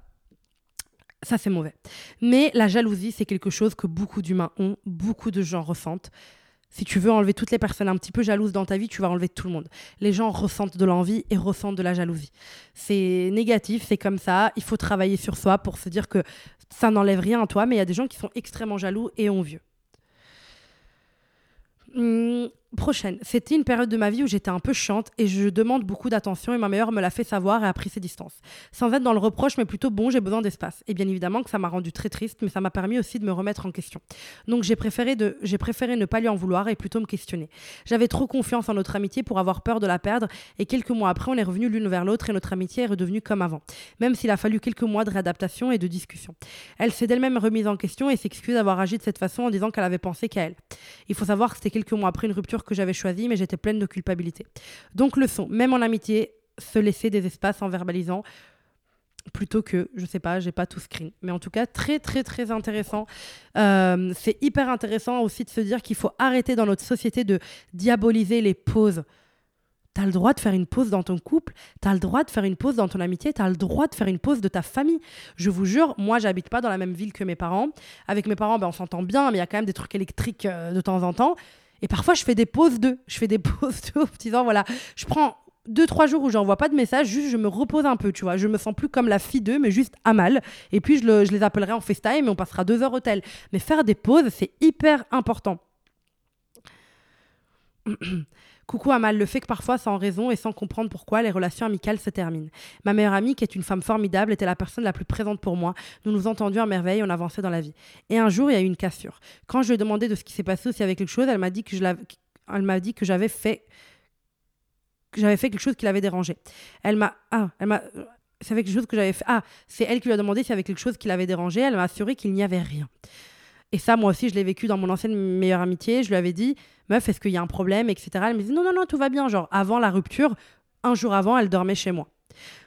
ça c'est mauvais. Mais la jalousie, c'est quelque chose que beaucoup d'humains ont, beaucoup de gens ressentent. Si tu veux enlever toutes les personnes un petit peu jalouses dans ta vie, tu vas enlever tout le monde. Les gens ressentent de l'envie et ressentent de la jalousie. C'est négatif, c'est comme ça. Il faut travailler sur soi pour se dire que ça n'enlève rien à toi, mais il y a des gens qui sont extrêmement jaloux et envieux. Hum, prochaine. C'était une période de ma vie où j'étais un peu chiante et je demande beaucoup d'attention et ma meilleure me l'a fait savoir et a pris ses distances. Sans être dans le reproche, mais plutôt bon, j'ai besoin d'espace. Et bien évidemment que ça m'a rendu très triste, mais ça m'a permis aussi de me remettre en question. Donc j'ai préféré, de, j'ai préféré ne pas lui en vouloir et plutôt me questionner. J'avais trop confiance en notre amitié pour avoir peur de la perdre et quelques mois après, on est revenu l'une vers l'autre et notre amitié est redevenue comme avant, même s'il a fallu quelques mois de réadaptation et de discussion. Elle s'est d'elle-même remise en question et s'excuse d'avoir agi de cette façon en disant qu'elle avait pensé qu'à elle. Il faut savoir que c'était quelques mois après une rupture que j'avais choisi, mais j'étais pleine de culpabilité. Donc leçon, même en amitié, se laisser des espaces en verbalisant plutôt que, je sais pas, j'ai pas tout screen. Mais en tout cas, très, très, très intéressant. Euh, c'est hyper intéressant aussi de se dire qu'il faut arrêter dans notre société de diaboliser les pauses. Tu as le droit de faire une pause dans ton couple, tu as le droit de faire une pause dans ton amitié, tu as le droit de faire une pause de ta famille. Je vous jure, moi, j'habite pas dans la même ville que mes parents. Avec mes parents, ben, on s'entend bien, mais il y a quand même des trucs électriques euh, de temps en temps. Et parfois, je fais des pauses d'eux. Je fais des pauses d'eux en disant, voilà, je prends deux, trois jours où j'envoie pas de message, juste je me repose un peu, tu vois. Je me sens plus comme la fille d'eux, mais juste à mal. Et puis, je, les appellerai en FaceTime et on passera deux heures au tel. Mais faire des pauses, c'est hyper important. Coucou Amal, le fait que parfois, sans raison et sans comprendre pourquoi, les relations amicales se terminent. Ma meilleure amie, qui est une femme formidable, était la personne la plus présente pour moi. Nous nous entendions à merveille, on avançait dans la vie. Et un jour, il y a eu une cassure. Quand je lui ai demandé de ce qui s'est passé, y avait quelque chose, elle m'a dit que elle m'a dit que j'avais fait que j'avais fait quelque chose qui l'avait dérangé. Elle m'a ah, elle m'a c'est avec quelque chose que j'avais fait. Ah, c'est elle qui lui a demandé s'il y avait quelque chose qui l'avait dérangé. Elle m'a assuré qu'il n'y avait rien. Et ça, moi aussi, je l'ai vécu dans mon ancienne meilleure amitié. Je lui avais dit, meuf, est-ce qu'il y a un problème, etc. Elle me dit, non, non, non, tout va bien. Genre, avant la rupture, un jour avant, elle dormait chez moi.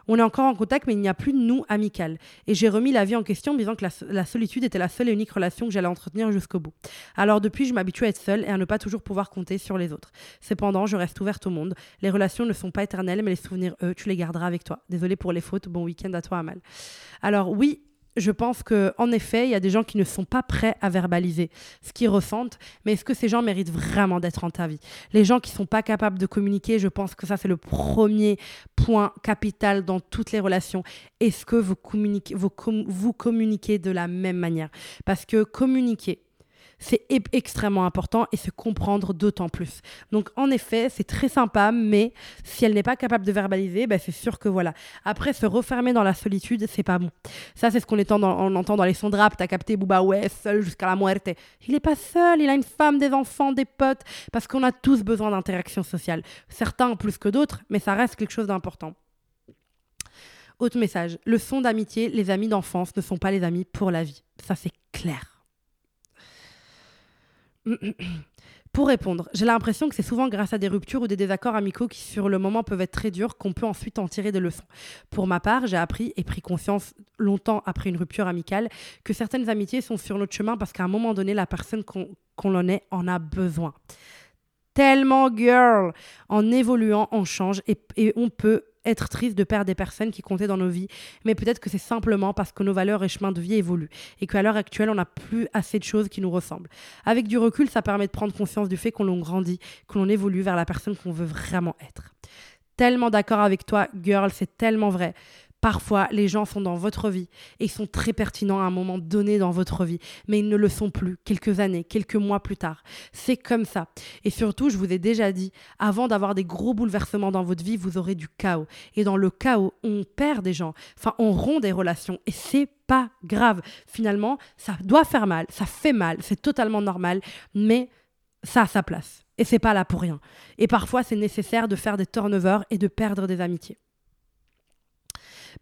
On est encore en contact, mais il n'y a plus de nous amical. Et j'ai remis la vie en question, en disant que la, solitude était la seule et unique relation que j'allais entretenir jusqu'au bout. Alors depuis, je m'habitue à être seule et à ne pas toujours pouvoir compter sur les autres. Cependant, je reste ouverte au monde. Les relations ne sont pas éternelles, mais les souvenirs, eux, tu les garderas avec toi. Désolée pour les fautes. Bon week-end à toi, Amal. Alors oui, je pense que en effet, il y a des gens qui ne sont pas prêts à verbaliser ce qu'ils ressentent, mais est-ce que ces gens méritent vraiment d'être en ta vie? Les gens qui sont pas capables de communiquer, je pense que ça c'est le premier point capital dans toutes les relations. Est-ce que vous communiquez, vous, vous communiquez de la même manière? Parce que communiquer, c'est extrêmement important et se comprendre d'autant plus. Donc en effet, c'est très sympa, mais si elle n'est pas capable de verbaliser, ben, c'est sûr que voilà. Après, se refermer dans la solitude, c'est pas bon. Ça, c'est ce qu'on entend dans les sons de rap. T'as capté Booba, ouais, seul jusqu'à la muerte. Il n'est pas seul, il a une femme, des enfants, des potes, parce qu'on a tous besoin d'interaction sociale. Certains plus que d'autres, mais ça reste quelque chose d'important. Autre message, le son d'amitié, les amis d'enfance ne sont pas les amis pour la vie. Ça, c'est clair. Pour répondre, j'ai l'impression que c'est souvent grâce à des ruptures ou des désaccords amicaux qui sur le moment peuvent être très durs qu'on peut ensuite en tirer des leçons. Pour ma part, j'ai appris et pris conscience longtemps après une rupture amicale que certaines amitiés sont sur notre chemin parce qu'à un moment donné, la personne qu'on en est en a besoin. Tellement girl En évoluant, on change et, on peut être triste de perdre des personnes qui comptaient dans nos vies, mais peut-être que c'est simplement parce que nos valeurs et chemins de vie évoluent et qu'à l'heure actuelle, on n'a plus assez de choses qui nous ressemblent. Avec du recul, ça permet de prendre conscience du fait qu'on l'on grandit, que l'on évolue vers la personne qu'on veut vraiment être. Tellement d'accord avec toi, girl, c'est tellement vrai. Parfois, les gens sont dans votre vie et sont très pertinents à un moment donné dans votre vie, mais ils ne le sont plus quelques années, quelques mois plus tard. C'est comme ça. Et surtout, je vous ai déjà dit, avant d'avoir des gros bouleversements dans votre vie, vous aurez du chaos. Et dans le chaos, on perd des gens, enfin, on rompt des relations et c'est pas grave. Finalement, ça doit faire mal, ça fait mal, c'est totalement normal, mais ça a sa place. Et c'est pas là pour rien. Et parfois, c'est nécessaire de faire des turnovers et de perdre des amitiés.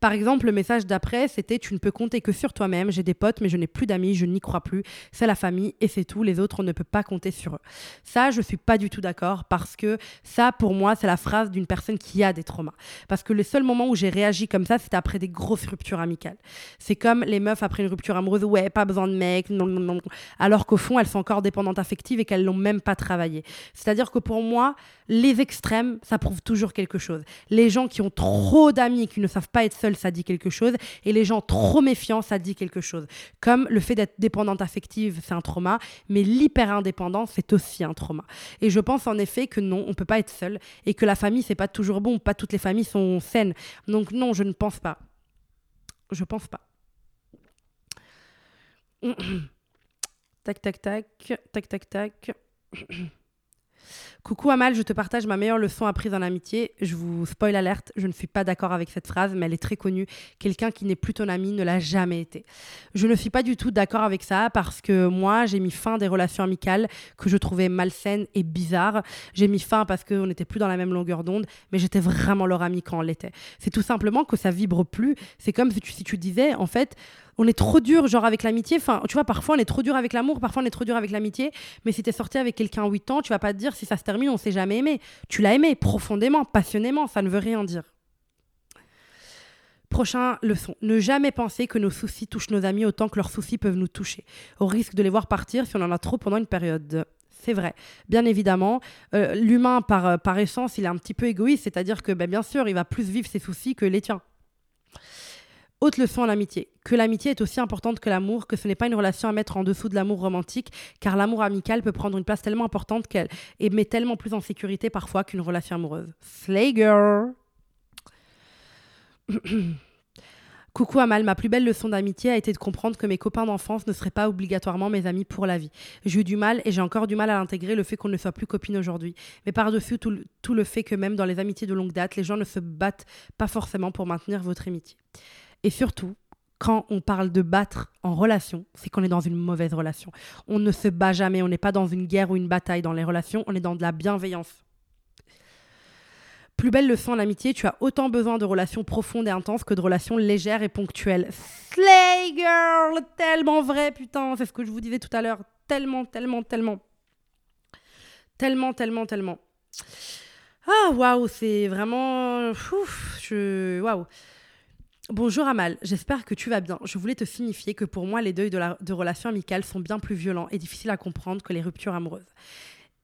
Par exemple, le message d'après, c'était Tu ne peux compter que sur toi-même. J'ai des potes, mais je n'ai plus d'amis, je n'y crois plus. C'est la famille et c'est tout. Les autres, on ne peut pas compter sur eux. Ça, je suis pas du tout d'accord parce que ça, pour moi, c'est la phrase d'une personne qui a des traumas. Parce que le seul moment où j'ai réagi comme ça, c'était après des grosses ruptures amicales. C'est comme les meufs après une rupture amoureuse, ouais, pas besoin de mec, non, non, non. Alors qu'au fond, elles sont encore dépendantes affectives et qu'elles l'ont même pas travaillé. C'est-à-dire que pour moi, les extrêmes, ça prouve toujours quelque chose. Les gens qui ont trop d'amis, qui ne savent pas être seuls, ça dit quelque chose. Et les gens trop méfiants, ça dit quelque chose. Comme le fait d'être dépendante affective, c'est un trauma, mais l'hyper-indépendance, c'est aussi un trauma. Et je pense en effet que non, on peut pas être seul et que la famille, c'est pas toujours bon. Pas toutes les familles sont saines. Donc non, je ne pense pas. Je pense pas. tac, tac, tac, tac, tac, tac. Coucou Amal, je te partage ma meilleure leçon apprise en amitié. Je vous spoil alerte, je ne suis pas d'accord avec cette phrase, mais elle est très connue. Quelqu'un qui n'est plus ton ami ne l'a jamais été. Je ne suis pas du tout d'accord avec ça parce que moi, j'ai mis fin des relations amicales que je trouvais malsaines et bizarres. J'ai mis fin parce qu'on n'était plus dans la même longueur d'onde, mais j'étais vraiment leur ami quand on l'était. C'est tout simplement que ça vibre plus. C'est comme si tu disais, en fait, on est trop dur, genre avec l'amitié. Enfin, tu vois, parfois on est trop dur avec l'amour, parfois on est trop dur avec l'amitié. Mais si t'es sorti avec quelqu'un à 8 ans, tu vas pas te dire si ça se termine, on s'est jamais aimé. Tu l'as aimé profondément, passionnément, ça ne veut rien dire. Prochain leçon. Ne jamais penser que nos soucis touchent nos amis autant que leurs soucis peuvent nous toucher. Au risque de les voir partir si on en a trop pendant une période. C'est vrai. Bien évidemment, euh, l'humain, par, par essence, il est un petit peu égoïste, c'est-à-dire que ben, bien sûr, il va plus vivre ses soucis que les tiens. Autre leçon à l'amitié, que l'amitié est aussi importante que l'amour, que ce n'est pas une relation à mettre en dessous de l'amour romantique, car l'amour amical peut prendre une place tellement importante qu'elle et met tellement plus en sécurité parfois qu'une relation amoureuse. Slay girl Coucou Amal, ma plus belle leçon d'amitié a été de comprendre que mes copains d'enfance ne seraient pas obligatoirement mes amis pour la vie. J'ai eu du mal et j'ai encore du mal à l'intégrer le fait qu'on ne soit plus copines aujourd'hui. Mais par-dessus tout, tout, le fait que même dans les amitiés de longue date, les gens ne se battent pas forcément pour maintenir votre amitié. Et surtout, quand on parle de battre en relation, c'est qu'on est dans une mauvaise relation. On ne se bat jamais, on n'est pas dans une guerre ou une bataille dans les relations, on est dans de la bienveillance. Plus belle leçon en amitié, tu as autant besoin de relations profondes et intenses que de relations légères et ponctuelles. Slay girl, tellement vrai, putain, c'est ce que je vous disais tout à l'heure, tellement, tellement, tellement, tellement, tellement, tellement. Ah waouh, c'est vraiment, ouf, je, waouh. Bonjour Amal, j'espère que tu vas bien. Je voulais te signifier que pour moi, les deuils de, la, de relations amicales sont bien plus violents et difficiles à comprendre que les ruptures amoureuses.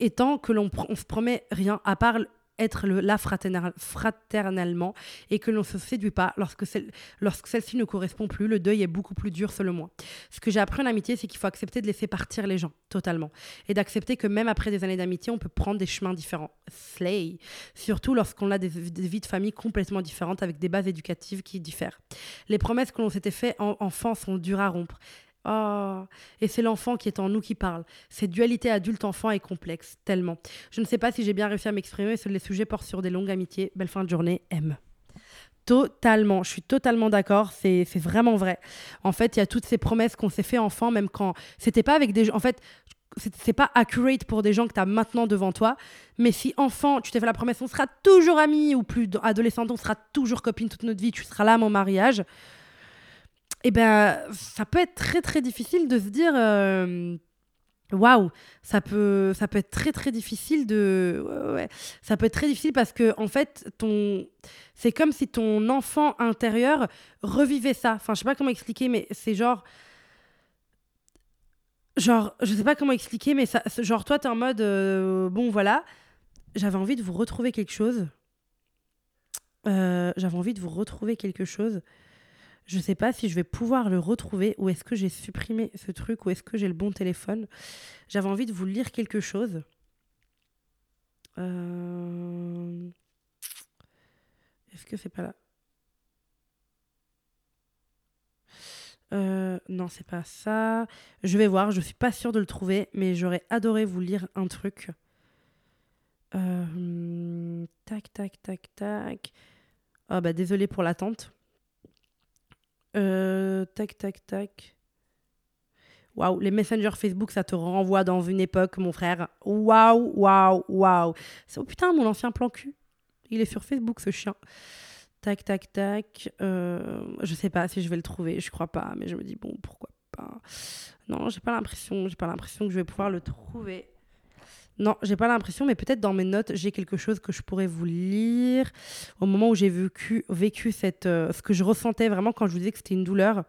Étant que l'on on se promet rien à part être là fraternellement et que l'on se séduit pas lorsque, celle, lorsque celle-ci ne correspond plus, le deuil est beaucoup plus dur selon moi. Ce que j'ai appris en amitié, c'est qu'il faut accepter de laisser partir les gens, totalement. Et d'accepter que même après des années d'amitié, on peut prendre des chemins différents. Slay. Surtout lorsqu'on a des, vies de famille complètement différentes avec des bases éducatives qui diffèrent. Les promesses que l'on s'était faites en enfant sont dures à rompre. Oh, et c'est l'enfant qui est en nous qui parle. Cette dualité adulte-enfant est complexe, tellement. Je ne sais pas si j'ai bien réussi à m'exprimer, les sujets portent sur des longues amitiés. Belle fin de journée, M. Totalement, je suis totalement d'accord, c'est vraiment vrai. En fait, il y a toutes ces promesses qu'on s'est fait enfant, même quand c'était pas avec des. En fait, c'est pas accurate pour des gens que tu as maintenant devant toi, mais si enfant, tu t'es fait la promesse, on sera toujours amis, ou plus adolescente, on sera toujours copine toute notre vie, tu seras là à mon mariage eh ben, ça peut être très très difficile de se dire euh, waouh, ça peut ça peut être très très difficile de ouais, ça peut être très difficile parce que en fait ton c'est comme si ton enfant intérieur revivait ça. Enfin, je sais pas comment expliquer mais c'est genre genre je sais pas comment expliquer mais ça genre toi tu es en mode euh, bon voilà, j'avais envie de vous retrouver quelque chose. Euh, j'avais envie de vous retrouver quelque chose. Je ne sais pas si je vais pouvoir le retrouver ou est-ce que j'ai supprimé ce truc ou est-ce que j'ai le bon téléphone. J'avais envie de vous lire quelque chose. Euh, est-ce que c'est pas là? Euh, non, c'est pas ça. Je vais voir, je suis pas sûre de le trouver, mais j'aurais adoré vous lire un truc. Euh, tac, tac, tac, tac. Ah bah désolé pour l'attente. Euh, tac, tac, tac. Waouh, les messengers Facebook, ça te renvoie dans une époque, mon frère. Waouh, waouh, waouh. Oh putain, mon ancien plan cul. Il est sur Facebook, ce chien. Tac, tac, tac. Euh, je sais pas si je vais le trouver, je crois pas, mais je me dis, bon, pourquoi pas. Non, j'ai pas l'impression, j'ai pas l'impression que je vais pouvoir le trouver. Non, j'ai pas l'impression, mais peut-être dans mes notes, j'ai quelque chose que je pourrais vous lire. Au moment où j'ai vécu, euh, ce que je ressentais vraiment quand je vous disais que c'était une douleur.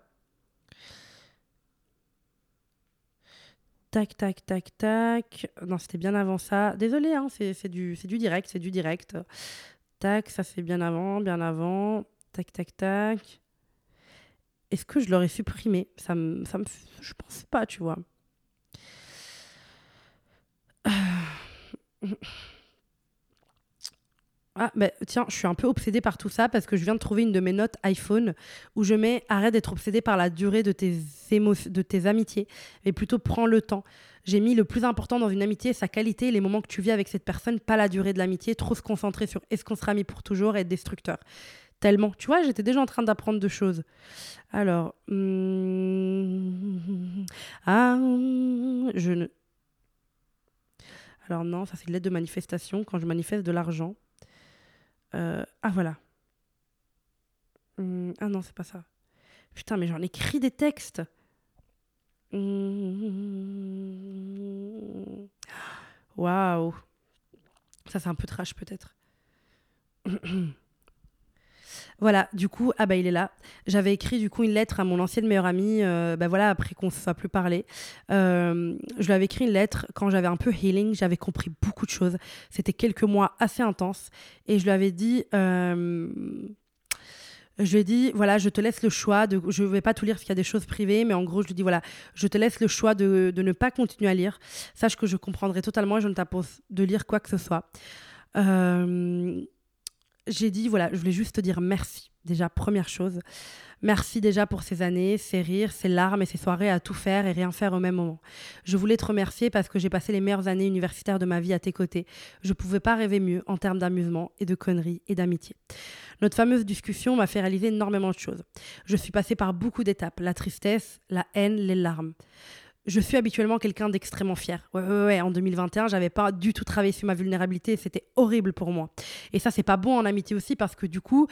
Tac, tac, tac, tac. Non, c'était bien avant ça. Désolée, hein, c'est du, direct, c'est du direct. Tac, ça c'est bien avant, bien avant. Tac, tac, tac. Est-ce que je l'aurais supprimé? Ça me, ça Je pense pas, tu vois. Ah, bah, tiens, je suis un peu obsédée par tout ça parce que je viens de trouver une de mes notes iPhone où je mets arrête d'être obsédée par la durée de tes, de tes amitiés, mais plutôt prends le temps. J'ai mis le plus important dans une amitié, sa qualité les moments que tu vis avec cette personne, pas la durée de l'amitié. Trop se concentrer sur est-ce qu'on sera mis pour toujours et être destructeur. Tellement. Tu vois, j'étais déjà en train d'apprendre deux choses. Alors. Hmm, ah, je ne. Alors non, ça c'est une lettre de manifestation quand je manifeste de l'argent. Euh, ah voilà. Hum, ah non, c'est pas ça. Putain, mais j'en écris des textes. Hum. Waouh. Ça c'est un peu trash peut-être. Voilà, du coup, ah bah il est là. J'avais écrit du coup une lettre à mon ancienne meilleure amie, euh, bah voilà, après qu'on ne se soit plus parlé. Euh, je lui avais écrit une lettre quand j'avais un peu healing, j'avais compris beaucoup de choses. C'était quelques mois assez intenses. Et je lui avais dit... Euh, je lui ai dit, voilà, je te laisse le choix de. Je ne vais pas tout lire parce qu'il y a des choses privées, mais en gros, je lui dis, voilà, je te laisse le choix de, de ne pas continuer à lire. Sache que je comprendrai totalement et je ne t'impose de lire quoi que ce soit. Euh, j'ai dit, voilà, je voulais juste te dire merci. Déjà, première chose. Merci déjà pour ces années, ces rires, ces larmes et ces soirées à tout faire et rien faire au même moment. Je voulais te remercier parce que j'ai passé les meilleures années universitaires de ma vie à tes côtés. Je ne pouvais pas rêver mieux en termes d'amusement et de conneries et d'amitié. Notre fameuse discussion m'a fait réaliser énormément de choses. Je suis passée par beaucoup d'étapes, la tristesse, la haine, les larmes. Je suis habituellement quelqu'un d'extrêmement fier. Ouais, ouais, ouais, en 2021, j'avais pas du tout travaillé sur ma vulnérabilité, c'était horrible pour moi. Et ça, c'est pas bon en amitié aussi parce que du coup,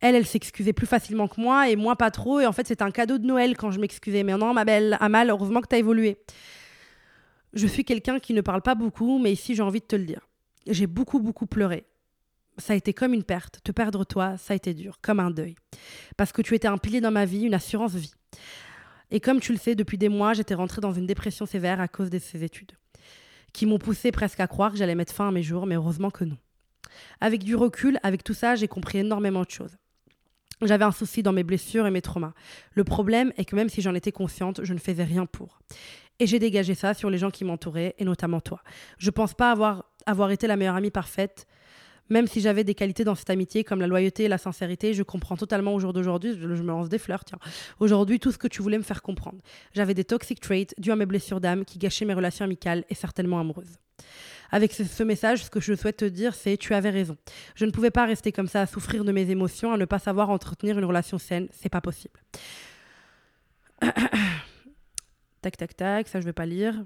elle, elle s'excusait plus facilement que moi et moi pas trop. Et en fait, c'était un cadeau de Noël quand je m'excusais. Mais non, ma belle Amal, heureusement que tu as évolué. Je suis quelqu'un qui ne parle pas beaucoup, mais ici, j'ai envie de te le dire. J'ai beaucoup, beaucoup pleuré. Ça a été comme une perte. Te perdre toi, ça a été dur, comme un deuil. Parce que tu étais un pilier dans ma vie, une assurance vie. Et comme tu le sais, depuis des mois, j'étais rentrée dans une dépression sévère à cause de ces études, qui m'ont poussé presque à croire que j'allais mettre fin à mes jours, mais heureusement que non. Avec du recul, avec tout ça, j'ai compris énormément de choses. J'avais un souci dans mes blessures et mes traumas. Le problème est que même si j'en étais consciente, je ne faisais rien pour. Et j'ai dégagé ça sur les gens qui m'entouraient, et notamment toi. Je pense pas avoir, avoir été la meilleure amie parfaite, même si j'avais des qualités dans cette amitié comme la loyauté et la sincérité, je comprends totalement au jour d'aujourd'hui, je, me lance des fleurs, tiens. Aujourd'hui, tout ce que tu voulais me faire comprendre. J'avais des toxic traits dus à mes blessures d'âme qui gâchaient mes relations amicales et certainement amoureuses. Avec ce, message, ce que je souhaite te dire, c'est tu avais raison. Je ne pouvais pas rester comme ça à souffrir de mes émotions, à ne pas savoir entretenir une relation saine, c'est pas possible. tac tac tac, ça je vais pas lire.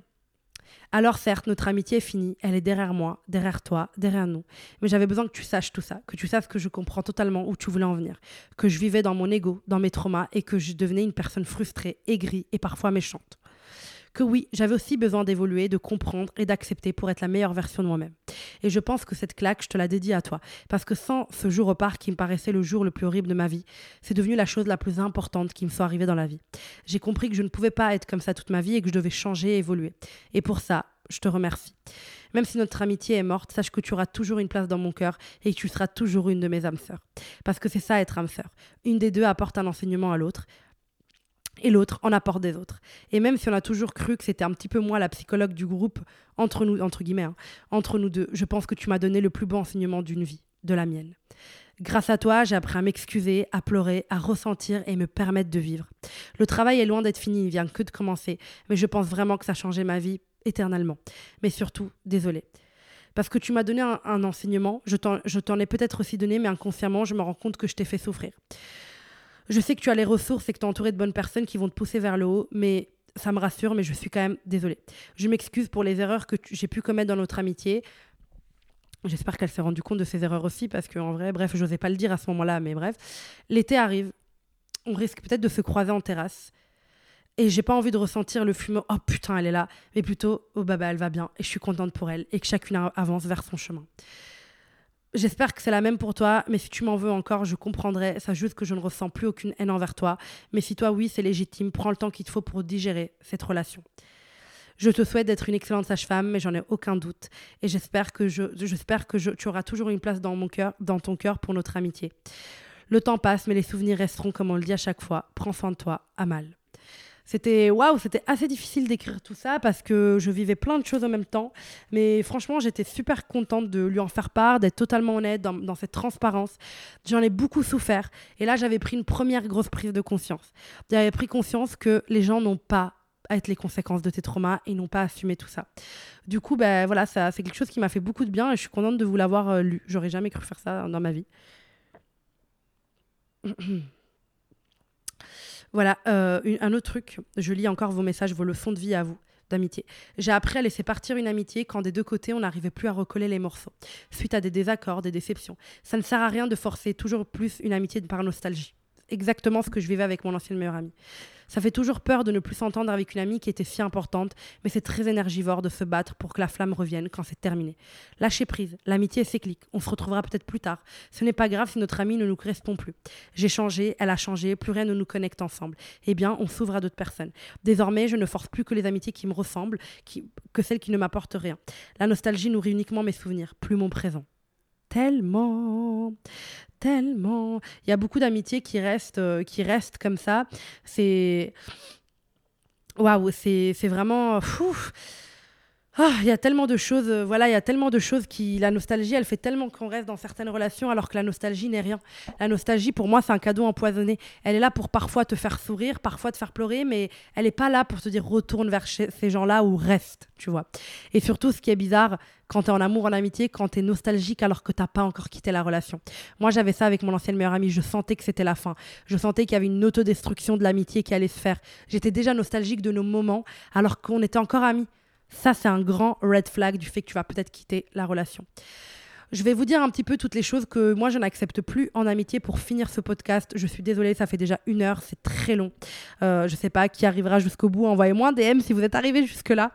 Alors certes, notre amitié est finie, elle est derrière moi, derrière toi, derrière nous. Mais j'avais besoin que tu saches tout ça, que tu saches que je comprends totalement où tu voulais en venir, que je vivais dans mon ego, dans mes traumas et que je devenais une personne frustrée, aigrie et parfois méchante que oui, j'avais aussi besoin d'évoluer, de comprendre et d'accepter pour être la meilleure version de moi-même. Et je pense que cette claque, je te la dédie à toi. Parce que sans ce jour au parc qui me paraissait le jour le plus horrible de ma vie, c'est devenu la chose la plus importante qui me soit arrivée dans la vie. J'ai compris que je ne pouvais pas être comme ça toute ma vie et que je devais changer et évoluer. Et pour ça, je te remercie. Même si notre amitié est morte, sache que tu auras toujours une place dans mon cœur et que tu seras toujours une de mes âmes sœurs. Parce que c'est ça être âme sœur. Une des deux apporte un enseignement à l'autre et l'autre en apporte des autres. Et même si on a toujours cru que c'était un petit peu moi la psychologue du groupe, entre nous, entre guillemets, hein, entre nous deux, je pense que tu m'as donné le plus beau enseignement d'une vie, de la mienne. Grâce à toi, j'ai appris à m'excuser, à pleurer, à ressentir et me permettre de vivre. Le travail est loin d'être fini, il vient que de commencer, mais je pense vraiment que ça a changé ma vie éternellement. Mais surtout, désolé. Parce que tu m'as donné un, un enseignement, je t'en ai peut-être aussi donné, mais inconsciemment, je me rends compte que je t'ai fait souffrir. Je sais que tu as les ressources et que tu es entouré de bonnes personnes qui vont te pousser vers le haut, mais ça me rassure, mais je suis quand même désolée. Je m'excuse pour les erreurs que j'ai pu commettre dans notre amitié. J'espère qu'elle s'est rendue compte de ces erreurs aussi, parce qu'en vrai, bref, je n'osais pas le dire à ce moment-là, mais bref. L'été arrive, on risque peut-être de se croiser en terrasse. Et j'ai pas envie de ressentir le fumeau, oh putain, elle est là, mais plutôt, oh bah, bah elle va bien, et je suis contente pour elle, et que chacune avance vers son chemin. J'espère que c'est la même pour toi, mais si tu m'en veux encore, je comprendrai. Ça juste que je ne ressens plus aucune haine envers toi. Mais si toi, oui, c'est légitime, prends le temps qu'il te faut pour digérer cette relation. Je te souhaite d'être une excellente sage-femme, mais j'en ai aucun doute. Et j'espère que, je, j'espère que tu auras toujours une place dans, mon cœur, dans ton cœur pour notre amitié. Le temps passe, mais les souvenirs resteront, comme on le dit à chaque fois. Prends soin de toi, Amal. C'était waouh, c'était assez difficile d'écrire tout ça parce que je vivais plein de choses en même temps. Mais franchement, j'étais super contente de lui en faire part, d'être totalement honnête dans, cette transparence. J'en ai beaucoup souffert. Et là, j'avais pris une première grosse prise de conscience. J'avais pris conscience que les gens n'ont pas à être les conséquences de tes traumas et n'ont pas assumé tout ça. Du coup, ben voilà, ça, c'est quelque chose qui m'a fait beaucoup de bien et je suis contente de vous l'avoir euh, lu. J'aurais jamais cru faire ça dans ma vie. Voilà, euh, un autre truc, je lis encore vos messages, vos leçons de vie à vous d'amitié. J'ai appris à laisser partir une amitié quand des deux côtés on n'arrivait plus à recoller les morceaux, suite à des désaccords, des déceptions. Ça ne sert à rien de forcer toujours plus une amitié par nostalgie. Exactement ce que je vivais avec mon ancienne meilleure amie. Ça fait toujours peur de ne plus s'entendre avec une amie qui était si importante, mais c'est très énergivore de se battre pour que la flamme revienne quand c'est terminé. Lâchez prise, l'amitié est cyclique, on se retrouvera peut-être plus tard. Ce n'est pas grave si notre amie ne nous correspond plus. J'ai changé, elle a changé, plus rien ne nous connecte ensemble. Eh bien, on s'ouvre à d'autres personnes. Désormais, je ne force plus que les amitiés qui me ressemblent, que celles qui ne m'apportent rien. La nostalgie nourrit uniquement mes souvenirs, plus mon présent tellement, tellement. Il y a beaucoup d'amitiés qui restent, euh, qui restent comme ça. C'est. Waouh, c'est vraiment. Fou. Ah, il y a tellement de choses, euh, voilà, il y a tellement de choses qui, la nostalgie, elle fait tellement qu'on reste dans certaines relations alors que la nostalgie n'est rien. La nostalgie, pour moi, c'est un cadeau empoisonné. Elle est là pour parfois te faire sourire, parfois te faire pleurer, mais elle n'est pas là pour te dire retourne vers ces gens-là ou reste, tu vois. Et surtout, ce qui est bizarre, quand tu es en amour, en amitié, quand tu es nostalgique alors que tu n'as pas encore quitté la relation. Moi, j'avais ça avec mon ancienne meilleure amie. Je sentais que c'était la fin. Je sentais qu'il y avait une autodestruction de l'amitié qui allait se faire. J'étais déjà nostalgique de nos moments alors qu'on était encore amis. Ça, c'est un grand red flag du fait que tu vas peut-être quitter la relation. Je vais vous dire un petit peu toutes les choses que moi je n'accepte plus en amitié pour finir ce podcast. Je suis désolée, ça fait déjà une heure, c'est très long. Euh, je ne sais pas qui arrivera jusqu'au bout. Envoyez-moi un DM si vous êtes arrivé jusque-là.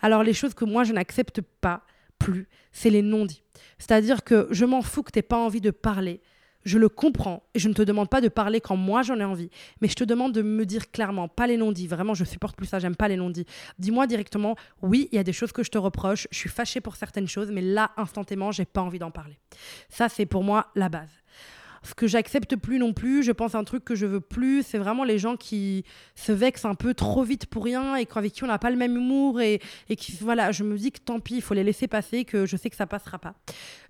Alors les choses que moi je n'accepte pas plus, c'est les non-dits. C'est-à-dire que je m'en fous que tu n'aies pas envie de parler je le comprends et je ne te demande pas de parler quand moi j'en ai envie, mais je te demande de me dire clairement, pas les non-dits. Vraiment, je supporte plus ça, j'aime pas les non-dits. Dis-moi directement, oui, il y a des choses que je te reproche, je suis fâchée pour certaines choses, mais là, instantanément, j'ai pas envie d'en parler. Ça, c'est pour moi la base ce que j'accepte plus non plus, je pense un truc que je veux plus, c'est vraiment les gens qui se vexent un peu trop vite pour rien et avec qui on n'a pas le même humour et, et qui, voilà, je me dis que tant pis, il faut les laisser passer, que je sais que ça passera pas.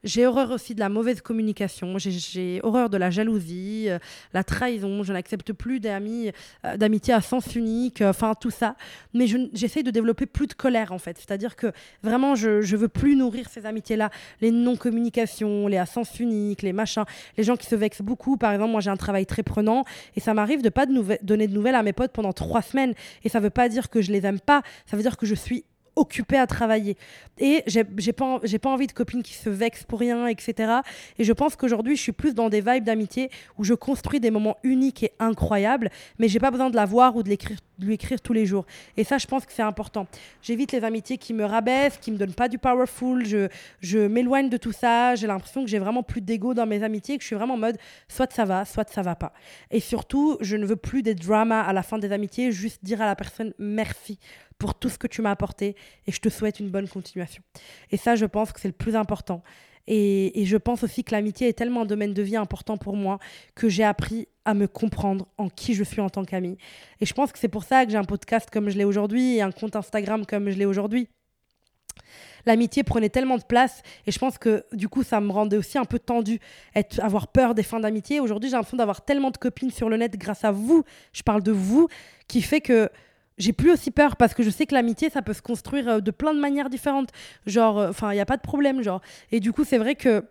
J'ai horreur aussi de la mauvaise communication, j'ai horreur de la jalousie, euh, la trahison, je n'accepte plus d'amis, euh, d'amitié à sens unique, euh, enfin tout ça. Mais j'essaie de développer plus de colère en fait, c'est-à-dire que vraiment je, je veux plus nourrir ces amitiés-là, les non-communications, les à sens unique, les machins, les gens qui se vexent beaucoup. Par exemple, moi j'ai un travail très prenant et ça m'arrive de pas de donner de nouvelles à mes potes pendant trois semaines et ça veut pas dire que je les aime pas, ça veut dire que je suis occupée à travailler. Et j'ai pas, pas envie de copines qui se vexent pour rien, etc. Et je pense qu'aujourd'hui, je suis plus dans des vibes d'amitié où je construis des moments uniques et incroyables, mais j'ai pas besoin de la voir ou de, l'écrire, lui écrire tous les jours. Et ça, je pense que c'est important. J'évite les amitiés qui me rabaissent, qui me donnent pas du powerful. Je, je m'éloigne de tout ça. J'ai l'impression que j'ai vraiment plus d'ego dans mes amitiés, que je suis vraiment en mode soit ça va, soit ça va pas. Et surtout, je ne veux plus des dramas à la fin des amitiés, juste dire à la personne merci pour tout ce que tu m'as apporté et je te souhaite une bonne continuation. Et ça, je pense que c'est le plus important. Et, je pense aussi que l'amitié est tellement un domaine de vie important pour moi que j'ai appris à me comprendre en qui je suis en tant qu'amie. Et je pense que c'est pour ça que j'ai un podcast comme je l'ai aujourd'hui et un compte Instagram comme je l'ai aujourd'hui. L'amitié prenait tellement de place et je pense que du coup ça me rendait aussi un peu tendu, être, avoir peur des fins d'amitié. Aujourd'hui j'ai l'impression d'avoir tellement de copines sur le net grâce à vous, je parle de vous, qui fait que j'ai plus aussi peur parce que je sais que l'amitié, ça peut se construire euh, de plein de manières différentes. Genre, euh, enfin, il n'y a pas de problème, genre. Et du coup, c'est vrai que,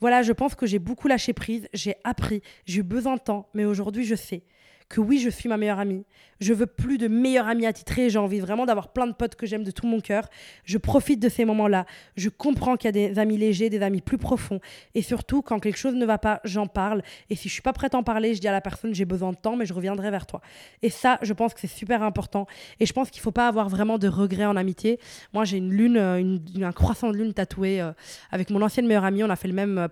voilà, je pense que j'ai beaucoup lâché prise, j'ai appris, j'ai eu besoin de temps, mais aujourd'hui, je sais que oui, je suis ma meilleure amie. Je veux plus de meilleure amie attitrée. J'ai envie vraiment d'avoir plein de potes que j'aime de tout mon cœur. Je profite de ces moments-là. Je comprends qu'il y a des amis légers, des amis plus profonds. Et surtout, quand quelque chose ne va pas, j'en parle. Et si je suis pas prête à en parler, je dis à la personne j'ai besoin de temps, mais je reviendrai vers toi. Et ça, je pense que c'est super important. Et je pense qu'il faut pas avoir vraiment de regrets en amitié. Moi, j'ai une lune, euh, un croissant de lune tatoué euh, avec mon ancienne meilleure amie. On a fait le même euh,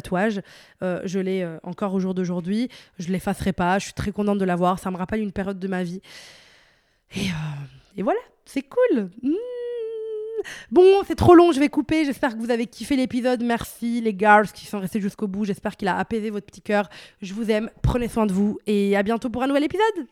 tatouage. Euh, je l'ai euh, encore au jour d'aujourd'hui. Je ne l'effacerai pas. Je suis très contente de l'avoir. Ça me rappelle une période de ma vie. Et, euh, voilà, c'est cool. Mmh. Bon, c'est trop long, je vais couper. J'espère que vous avez kiffé l'épisode. Merci les girls qui sont restés jusqu'au bout. J'espère qu'il a apaisé votre petit cœur. Je vous aime. Prenez soin de vous et à bientôt pour un nouvel épisode.